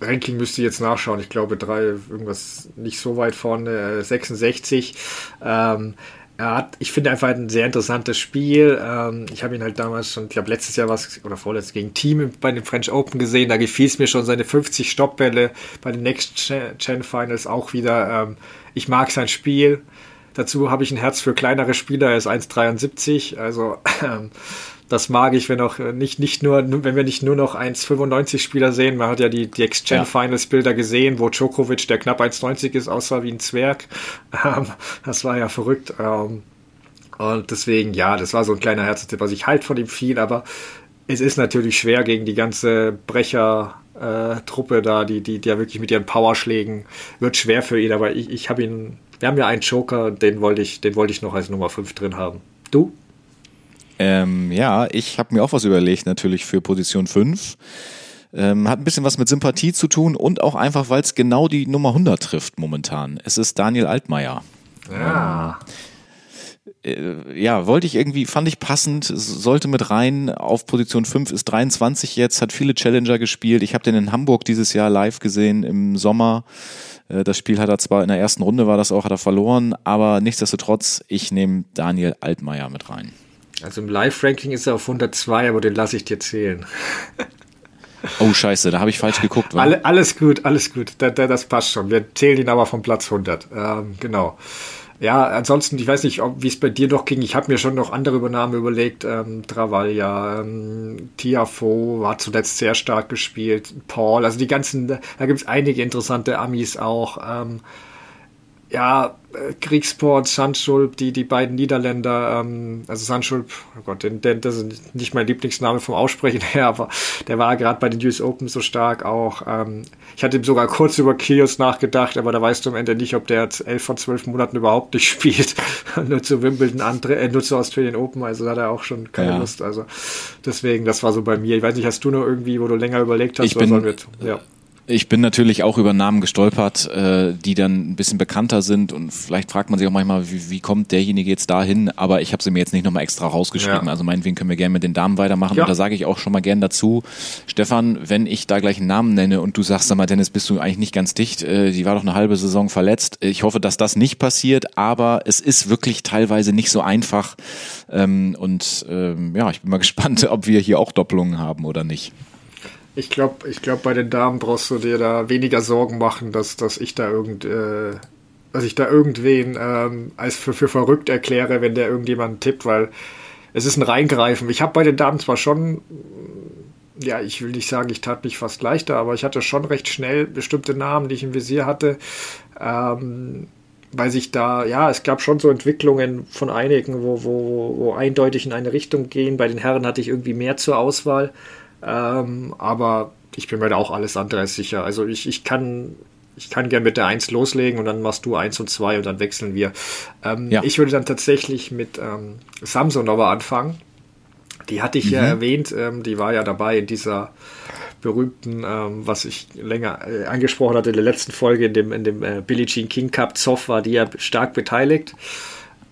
Ranking müsste ich jetzt nachschauen. Ich glaube, drei, irgendwas nicht so weit vorne, 66. Äh, ähm, er hat, ich finde einfach ein sehr interessantes Spiel. Ähm, ich habe ihn halt damals schon, ich glaube letztes Jahr was oder vorletztes gegen Team bei den French Open gesehen. Da gefiel es mir schon seine 50 Stoppbälle bei den Next Gen Finals auch wieder. Ähm, ich mag sein Spiel. Dazu habe ich ein Herz für kleinere Spieler. Er ist 1,73. Also (clears throat) ähm, das mag ich, wenn auch nicht, nicht nur, wenn wir nicht nur noch 1,95 Spieler sehen. Man hat ja die, die Exchange Finals Bilder gesehen, wo Djokovic, der knapp 1,90 ist, aussah wie ein Zwerg. (laughs) Ähm, das war ja verrückt. Ähm, und deswegen, ja, das war so ein kleiner Herztipp. Also ich halte von ihm viel, aber es ist natürlich schwer gegen die ganze Brecher, äh, Truppe da, die, die, die ja wirklich mit ihren Powerschlägen wird schwer für ihn, aber ich, ich habe ihn wir haben ja einen Joker, den wollte ich, den wollte ich noch als Nummer 5 drin haben. Du? Ähm, ja, ich habe mir auch was überlegt, natürlich für Position 5. Ähm, hat ein bisschen was mit Sympathie zu tun und auch einfach, weil es genau die Nummer 100 trifft momentan. Es ist Daniel Altmaier. Ja. Äh, ja, wollte ich irgendwie, fand ich passend, sollte mit rein. Auf Position 5 ist 23 jetzt, hat viele Challenger gespielt. Ich habe den in Hamburg dieses Jahr live gesehen im Sommer. Äh, das Spiel hat er zwar in der ersten Runde war das auch, hat er verloren, aber nichtsdestotrotz, ich nehme Daniel Altmaier mit rein. Also im Live-Ranking ist er auf 102, aber den lasse ich dir zählen. Oh Scheiße, da habe ich falsch geguckt. Alle, alles gut, alles gut. Da, da, das passt schon. Wir zählen ihn aber vom Platz 100. Ähm, genau. Ja, ansonsten, ich weiß nicht, wie es bei dir doch ging. Ich habe mir schon noch andere Übernahmen überlegt. Ähm, Travaglia, ähm, Tiafo war zuletzt sehr stark gespielt. Paul, also die ganzen, da gibt es einige interessante Amis auch. Ähm, ja, äh, Kriegsport, Sandschulp, die, die beiden Niederländer, ähm, also Sandschulp, oh Gott, den, den, das ist nicht mein Lieblingsname vom Aussprechen (laughs) her, aber der war gerade bei den US Open so stark auch. Ähm, ich hatte sogar kurz über Kyrgios nachgedacht, aber da weißt du am Ende nicht, ob der jetzt elf von zwölf Monaten überhaupt nicht (laughs) spielt. (laughs) nur zu Wimbledon, andere, äh, nur zu Australian Open, also da hat er auch schon keine ja. Lust. Also deswegen, das war so bei mir. Ich weiß nicht, hast du noch irgendwie, wo du länger überlegt hast? Ich bin, wir, ja. Ich bin natürlich auch über Namen gestolpert, äh, die dann ein bisschen bekannter sind. Und vielleicht fragt man sich auch manchmal, wie, wie kommt derjenige jetzt dahin, aber ich habe sie mir jetzt nicht nochmal extra rausgeschrieben, ja. also meinetwegen können wir gerne mit den Damen weitermachen. Ja. und da sage ich auch schon mal gern dazu, Stefan, wenn ich da gleich einen Namen nenne und du sagst, sag mal Dennis, bist du eigentlich nicht ganz dicht, äh, die war doch eine halbe Saison verletzt, ich hoffe, dass das nicht passiert, aber es ist wirklich teilweise nicht so einfach. Ähm, und ähm, ja, ich bin mal (laughs) gespannt, ob wir hier auch Doppelungen haben oder nicht. Ich glaube, ich glaub, bei den Damen brauchst du dir da weniger Sorgen machen, dass, dass ich da irgend, äh, dass ich da irgendwen ähm, als für, für verrückt erkläre, wenn der irgendjemanden tippt, weil es ist ein Reingreifen. Ich habe bei den Damen zwar schon, ja, ich will nicht sagen, ich tat mich fast leichter, aber ich hatte schon recht schnell bestimmte Namen, die ich im Visier hatte. Ähm, weil sich da, ja, es gab schon so Entwicklungen von einigen, wo, wo, wo eindeutig in eine Richtung gehen. Bei den Herren hatte ich irgendwie mehr zur Auswahl. Ähm, aber ich bin mir da auch alles andere als sicher. Also ich, ich kann ich kann gerne mit der 1 loslegen und dann machst du 1 und 2 und dann wechseln wir. Ähm, ja. Ich würde dann tatsächlich mit ähm, Samsonova anfangen. Die hatte ich mhm. ja erwähnt, ähm, die war ja dabei in dieser berühmten, ähm, was ich länger äh, angesprochen hatte in der letzten Folge, in dem, in dem äh, Billie Jean King Cup Zoff war die ja stark beteiligt.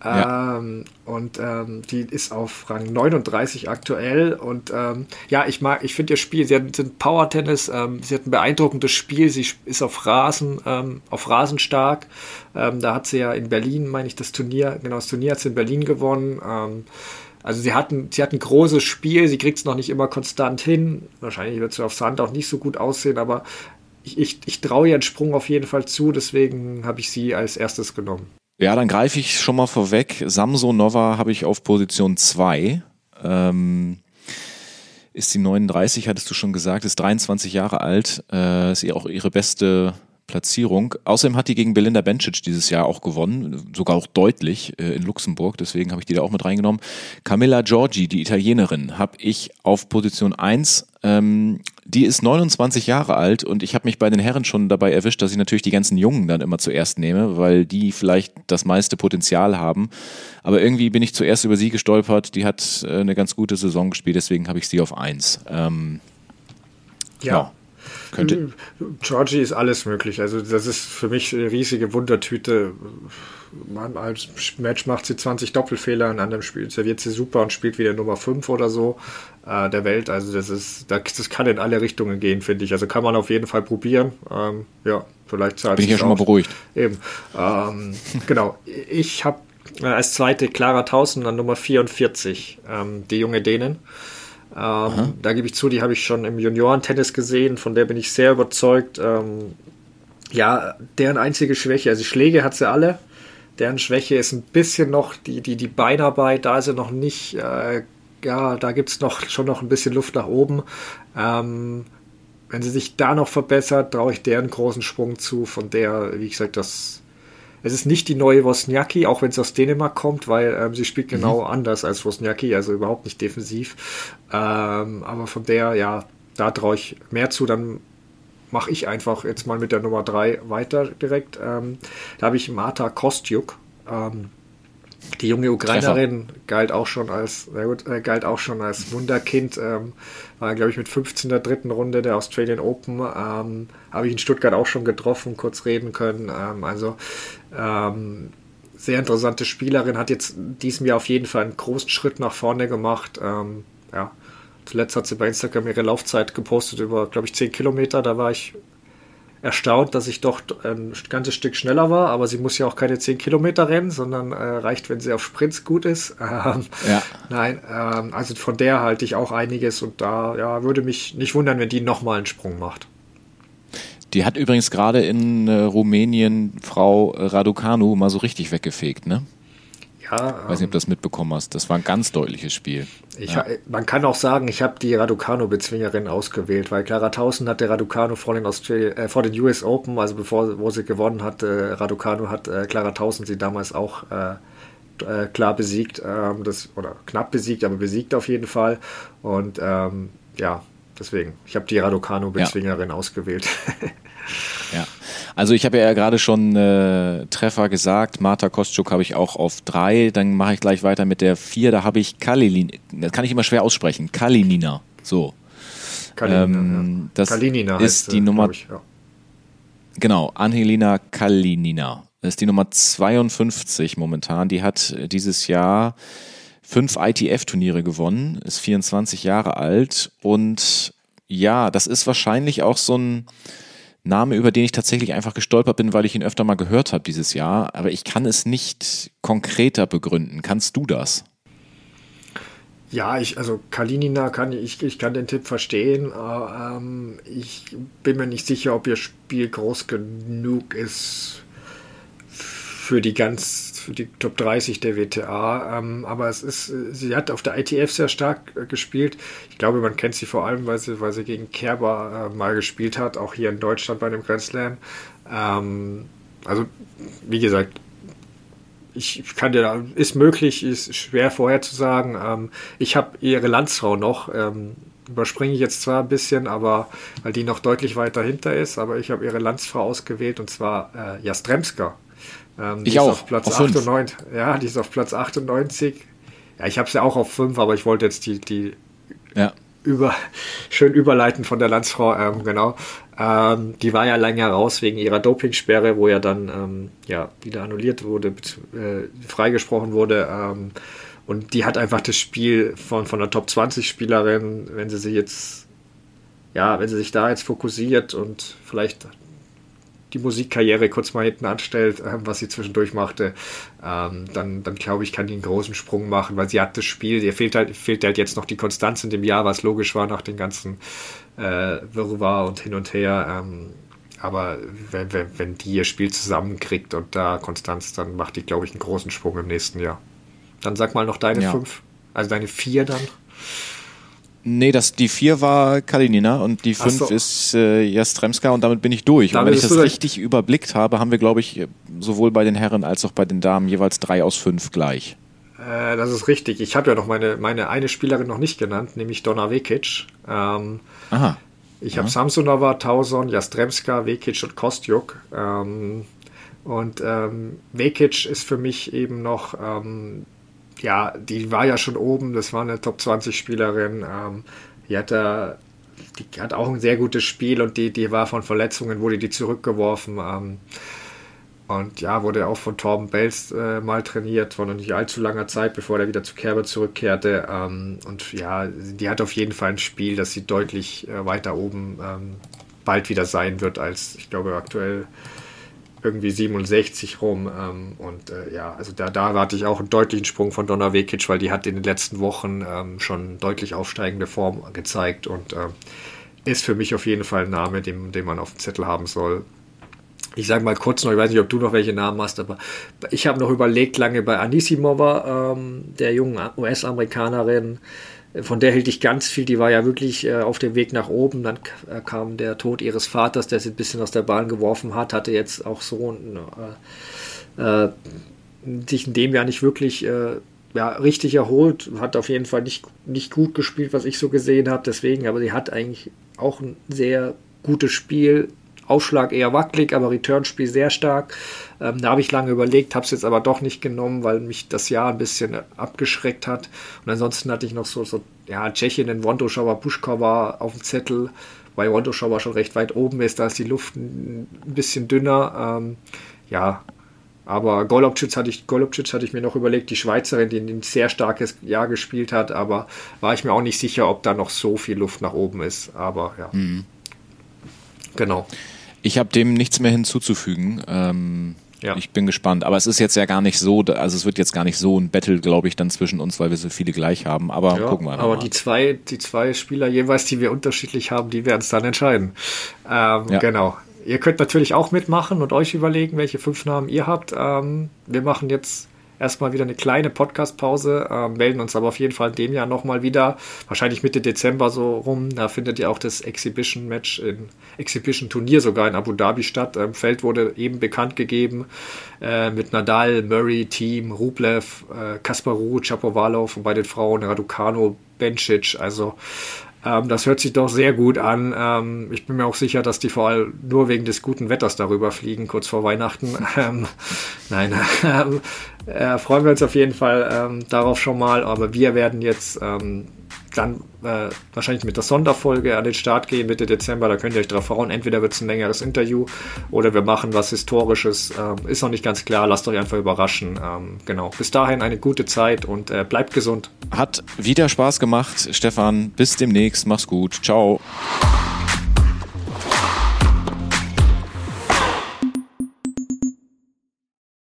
Ja. Ähm, und ähm, die ist auf Rang 39 aktuell. Und ähm, ja, ich mag, ich finde ihr Spiel, sie hat, sind Power Tennis, ähm, sie hat ein beeindruckendes Spiel, sie ist auf Rasen, ähm, auf Rasen stark. Ähm, da hat sie ja in Berlin, meine ich, das Turnier, genau, das Turnier hat sie in Berlin gewonnen. also sie hat, ein, sie hat ein großes Spiel, sie kriegt es noch nicht immer konstant hin. Wahrscheinlich wird sie auf Sand auch nicht so gut aussehen, aber ich, ich, ich traue ihr einen Sprung auf jeden Fall zu, deswegen habe ich sie als erstes genommen. Ja, dann greife ich schon mal vorweg. Samso Nova habe ich auf Position 2. Ähm, ist die 39, hattest du schon gesagt, ist 23 Jahre alt, äh, ist auch ihre beste Platzierung. Außerdem hat die gegen Belinda Bencic dieses Jahr auch gewonnen, sogar auch deutlich äh, in Luxemburg, deswegen habe ich die da auch mit reingenommen. Camilla Giorgi, die Italienerin, habe ich auf Position 1. Ähm, die ist 29 Jahre alt und ich habe mich bei den Herren schon dabei erwischt, dass ich natürlich die ganzen Jungen dann immer zuerst nehme, weil die vielleicht das meiste Potenzial haben. Aber irgendwie bin ich zuerst über sie gestolpert. Die hat äh, eine ganz gute Saison gespielt, deswegen habe ich sie auf 1. Ähm, ja. ja. Könnte. Georgie ist alles möglich. Also das ist für mich eine riesige Wundertüte. Man als Match macht sie 20 Doppelfehler, in einem Spiel serviert sie super und spielt wieder Nummer 5 oder so äh, der Welt. Also das ist, das kann in alle Richtungen gehen, finde ich. Also kann man auf jeden Fall probieren. Ähm, ja, vielleicht zahlt Bin ich ja schon mal beruhigt. Eben. Ähm, genau. Ich habe äh, als zweite Clara Tausen an Nummer 44, ähm, die junge Dänen. Ähm, da gebe ich zu, die habe ich schon im Juniorentennis gesehen, von der bin ich sehr überzeugt. Ähm, ja, deren einzige Schwäche, also Schläge hat sie alle. Deren Schwäche ist ein bisschen noch die, die, die Beinarbeit, da ist sie noch nicht, äh, ja, da gibt es noch, schon noch ein bisschen Luft nach oben. Ähm, wenn sie sich da noch verbessert, traue ich deren großen Sprung zu, von der, wie gesagt, das es ist nicht die neue Wozniacki, auch wenn es aus Dänemark kommt, weil ähm, sie spielt genau mhm. anders als Wozniacki, also überhaupt nicht defensiv. Ähm, aber von der, ja, da traue ich mehr zu. Dann mache ich einfach jetzt mal mit der Nummer 3 weiter direkt. Ähm, da habe ich Marta Kostjuk. Ähm, die junge Ukrainerin Treffer. galt auch schon als, na gut, äh, galt auch schon als Wunderkind. Ähm, war, glaube ich, mit 15 der dritten Runde der Australian Open. Ähm, Habe ich in Stuttgart auch schon getroffen, kurz reden können. Ähm, also ähm, sehr interessante Spielerin, hat jetzt diesem Jahr auf jeden Fall einen großen Schritt nach vorne gemacht. Ähm, ja, zuletzt hat sie bei Instagram ihre Laufzeit gepostet über, glaube ich, 10 Kilometer. Da war ich erstaunt, dass ich doch ein ganzes Stück schneller war, aber sie muss ja auch keine 10 Kilometer rennen, sondern äh, reicht, wenn sie auf Sprints gut ist. (laughs) Ähm, ja. Nein, ähm, also von der halte ich auch einiges und da ja, würde mich nicht wundern, wenn die nochmal einen Sprung macht. Die hat übrigens gerade in äh, Rumänien Frau Raducanu mal so richtig weggefegt, ne? Ja. Weiß nicht, ob du das mitbekommen hast. Das war ein ganz deutliches Spiel. Ich, ja. Man kann auch sagen, ich habe die Raducano-Bezwingerin ausgewählt, weil Clara Tausen hatte Raducano vor den, Australia, äh, vor den US Open, also bevor wo sie gewonnen hat, äh, Raducano hat äh, Clara Tausen sie damals auch äh, äh, klar besiegt, ähm, das, oder knapp besiegt, aber besiegt auf jeden Fall. Und ähm, ja, deswegen, ich habe die Raducano-Bezwingerin ja. ausgewählt. (laughs) ja. Also ich habe ja gerade schon äh, Treffer gesagt. Marta Kostschuk habe ich auch auf drei. Dann mache ich gleich weiter mit der vier. Da habe ich Kalilin. Das kann ich immer schwer aussprechen. Kalinina. So. Kalinina, ähm. Das Kalinina ist heißt, die Nummer. Ich, ja. Genau, Angelina Kalinina. Das ist die Nummer 52 momentan. Die hat dieses Jahr fünf ITF-Turniere gewonnen, ist 24 Jahre alt und ja, das ist wahrscheinlich auch so ein Name, über den ich tatsächlich einfach gestolpert bin, weil ich ihn öfter mal gehört habe dieses Jahr, aber ich kann es nicht konkreter begründen. Kannst du das? Ja, ich, also Kalinina kann ich, ich kann den Tipp verstehen. Äh, ähm, ich bin mir nicht sicher, ob ihr Spiel groß genug ist für die ganz für die Top 30 der WTA. Ähm, aber es ist, sie hat auf der ITF sehr stark äh, gespielt. Ich glaube, man kennt sie vor allem, weil sie, weil sie gegen Kerber äh, mal gespielt hat, auch hier in Deutschland bei dem Grand Slam. Ähm, also, wie gesagt, ich kann dir da, ist möglich, ist schwer vorherzusagen. Ähm, ich habe ihre Landsfrau noch, ähm, überspringe ich jetzt zwar ein bisschen, aber weil die noch deutlich weiter hinter ist, aber ich habe ihre Landsfrau ausgewählt und zwar äh, Jastremska. Ähm, ich auch. Auf Platz auf 98. Ja, die ist auf Platz 98. Ja, ich habe es ja auch auf 5, aber ich wollte jetzt die, die ja. über, schön überleiten von der Landsfrau, ähm, genau. Ähm, die war ja länger raus wegen ihrer Dopingsperre, wo ja dann ähm, ja, wieder annulliert wurde, äh, freigesprochen wurde. Ähm, und die hat einfach das Spiel von, von der Top 20 Spielerin, wenn sie sich jetzt, ja, wenn sie sich da jetzt fokussiert und vielleicht die Musikkarriere kurz mal hinten anstellt, äh, was sie zwischendurch machte, ähm, dann, dann glaube ich, kann die einen großen Sprung machen, weil sie hat das Spiel, ihr fehlt halt, fehlt halt jetzt noch die Konstanz in dem Jahr, was logisch war nach den ganzen äh, Wirrwarr und hin und her. Ähm, aber wenn, wenn, wenn die ihr Spiel zusammenkriegt und da Konstanz, dann macht die, glaube ich, einen großen Sprung im nächsten Jahr. Dann sag mal noch deine ja. fünf, also deine vier dann. Nee, das, die vier war Kalinina und die fünf so. ist äh, Jastremska und damit bin ich durch. Damit und wenn ich das richtig überblickt habe, haben wir, glaube ich, sowohl bei den Herren als auch bei den Damen jeweils drei aus fünf gleich. Äh, das ist richtig. Ich habe ja noch meine, meine eine Spielerin noch nicht genannt, nämlich Donna Vekic. Ähm, Aha. Ich habe Samsonova, Tauson, Jastremska, Vekic und Kostjuk. Ähm, und ähm, Vekic ist für mich eben noch ähm, ja, die war ja schon oben, das war eine Top 20 Spielerin. Ähm, die hat da die hat auch ein sehr gutes Spiel und die, die war von Verletzungen, wurde die zurückgeworfen. Ähm, und ja, wurde auch von Torben Bells äh, mal trainiert, vor noch nicht allzu langer Zeit, bevor er wieder zu Kerber zurückkehrte. Ähm, und ja, die hat auf jeden Fall ein Spiel, das sie deutlich äh, weiter oben ähm, bald wieder sein wird, als ich glaube aktuell irgendwie 67 rum. Ähm, und äh, ja, also da, da warte ich auch einen deutlichen Sprung von Donna Vekic, weil die hat in den letzten Wochen ähm, schon deutlich aufsteigende Form gezeigt und äh, ist für mich auf jeden Fall ein Name, den, den man auf dem Zettel haben soll ich sage mal kurz noch, ich weiß nicht, ob du noch welche Namen hast, aber ich habe noch überlegt lange bei Anisimova, ähm, der jungen US-Amerikanerin, von der hielt ich ganz viel, die war ja wirklich äh, auf dem Weg nach oben, dann äh, kam der Tod ihres Vaters, der sie ein bisschen aus der Bahn geworfen hat, hatte jetzt auch so äh, äh, sich in dem Jahr nicht wirklich äh, ja, richtig erholt, hat auf jeden Fall nicht, nicht gut gespielt, was ich so gesehen habe, deswegen, aber sie hat eigentlich auch ein sehr gutes Spiel, Aufschlag eher wackelig, aber Returnspiel sehr stark. Ähm, da habe ich lange überlegt, habe es jetzt aber doch nicht genommen, weil mich das Jahr ein bisschen abgeschreckt hat. Und ansonsten hatte ich noch so, so ja, Tschechien in Wondoschowa, Puschkova auf dem Zettel, weil Wondoschowa schon recht weit oben ist, da ist die Luft ein, bisschen dünner. Ähm, ja, aber Golobcic hatte, ich, Golobcic hatte ich mir noch überlegt, die Schweizerin, die ein sehr starkes Jahr gespielt hat, aber war ich mir auch nicht sicher, ob da noch so viel Luft nach oben ist. Aber ja. Mhm. Genau. Ich habe dem nichts mehr hinzuzufügen. Ähm, ja. Ich bin gespannt. Aber es ist jetzt ja gar nicht so, also es wird jetzt gar nicht so ein Battle, glaube ich, dann zwischen uns, weil wir so viele gleich haben. Aber ja, gucken wir mal. Aber die zwei, die zwei Spieler jeweils, die wir unterschiedlich haben, die werden es dann entscheiden. Ähm, ja. Genau. Ihr könnt natürlich auch mitmachen und euch überlegen, welche fünf Namen ihr habt. Ähm, wir machen jetzt erstmal wieder eine kleine Podcast-Pause, äh, melden uns aber auf jeden Fall in dem Jahr nochmal wieder, wahrscheinlich Mitte Dezember so rum. Da findet ja auch das Exhibition-Match, Exhibition-Turnier sogar in Abu Dhabi statt. Im Feld wurde eben bekannt gegeben äh, mit Nadal, Murray, Team, Rublev, äh, Kasparu, Chapovalov und bei den Frauen Raducano, Bencic. Also ähm, das hört sich doch sehr gut an. Ähm, ich bin mir auch sicher, dass die vor allem nur wegen des guten Wetters darüber fliegen, kurz vor Weihnachten. (laughs) Ähm, nein, (laughs) äh, freuen wir uns auf jeden Fall ähm, darauf schon mal. Aber wir werden jetzt ähm, dann äh, wahrscheinlich mit der Sonderfolge an den Start gehen Mitte Dezember. Da könnt ihr euch darauf freuen. Entweder wird es ein längeres Interview oder wir machen was Historisches. Ähm, ist noch nicht ganz klar. Lasst euch einfach überraschen. Ähm, genau. Bis dahin eine gute Zeit und äh, bleibt gesund. Hat wieder Spaß gemacht, Stefan. Bis demnächst. Mach's gut. Ciao.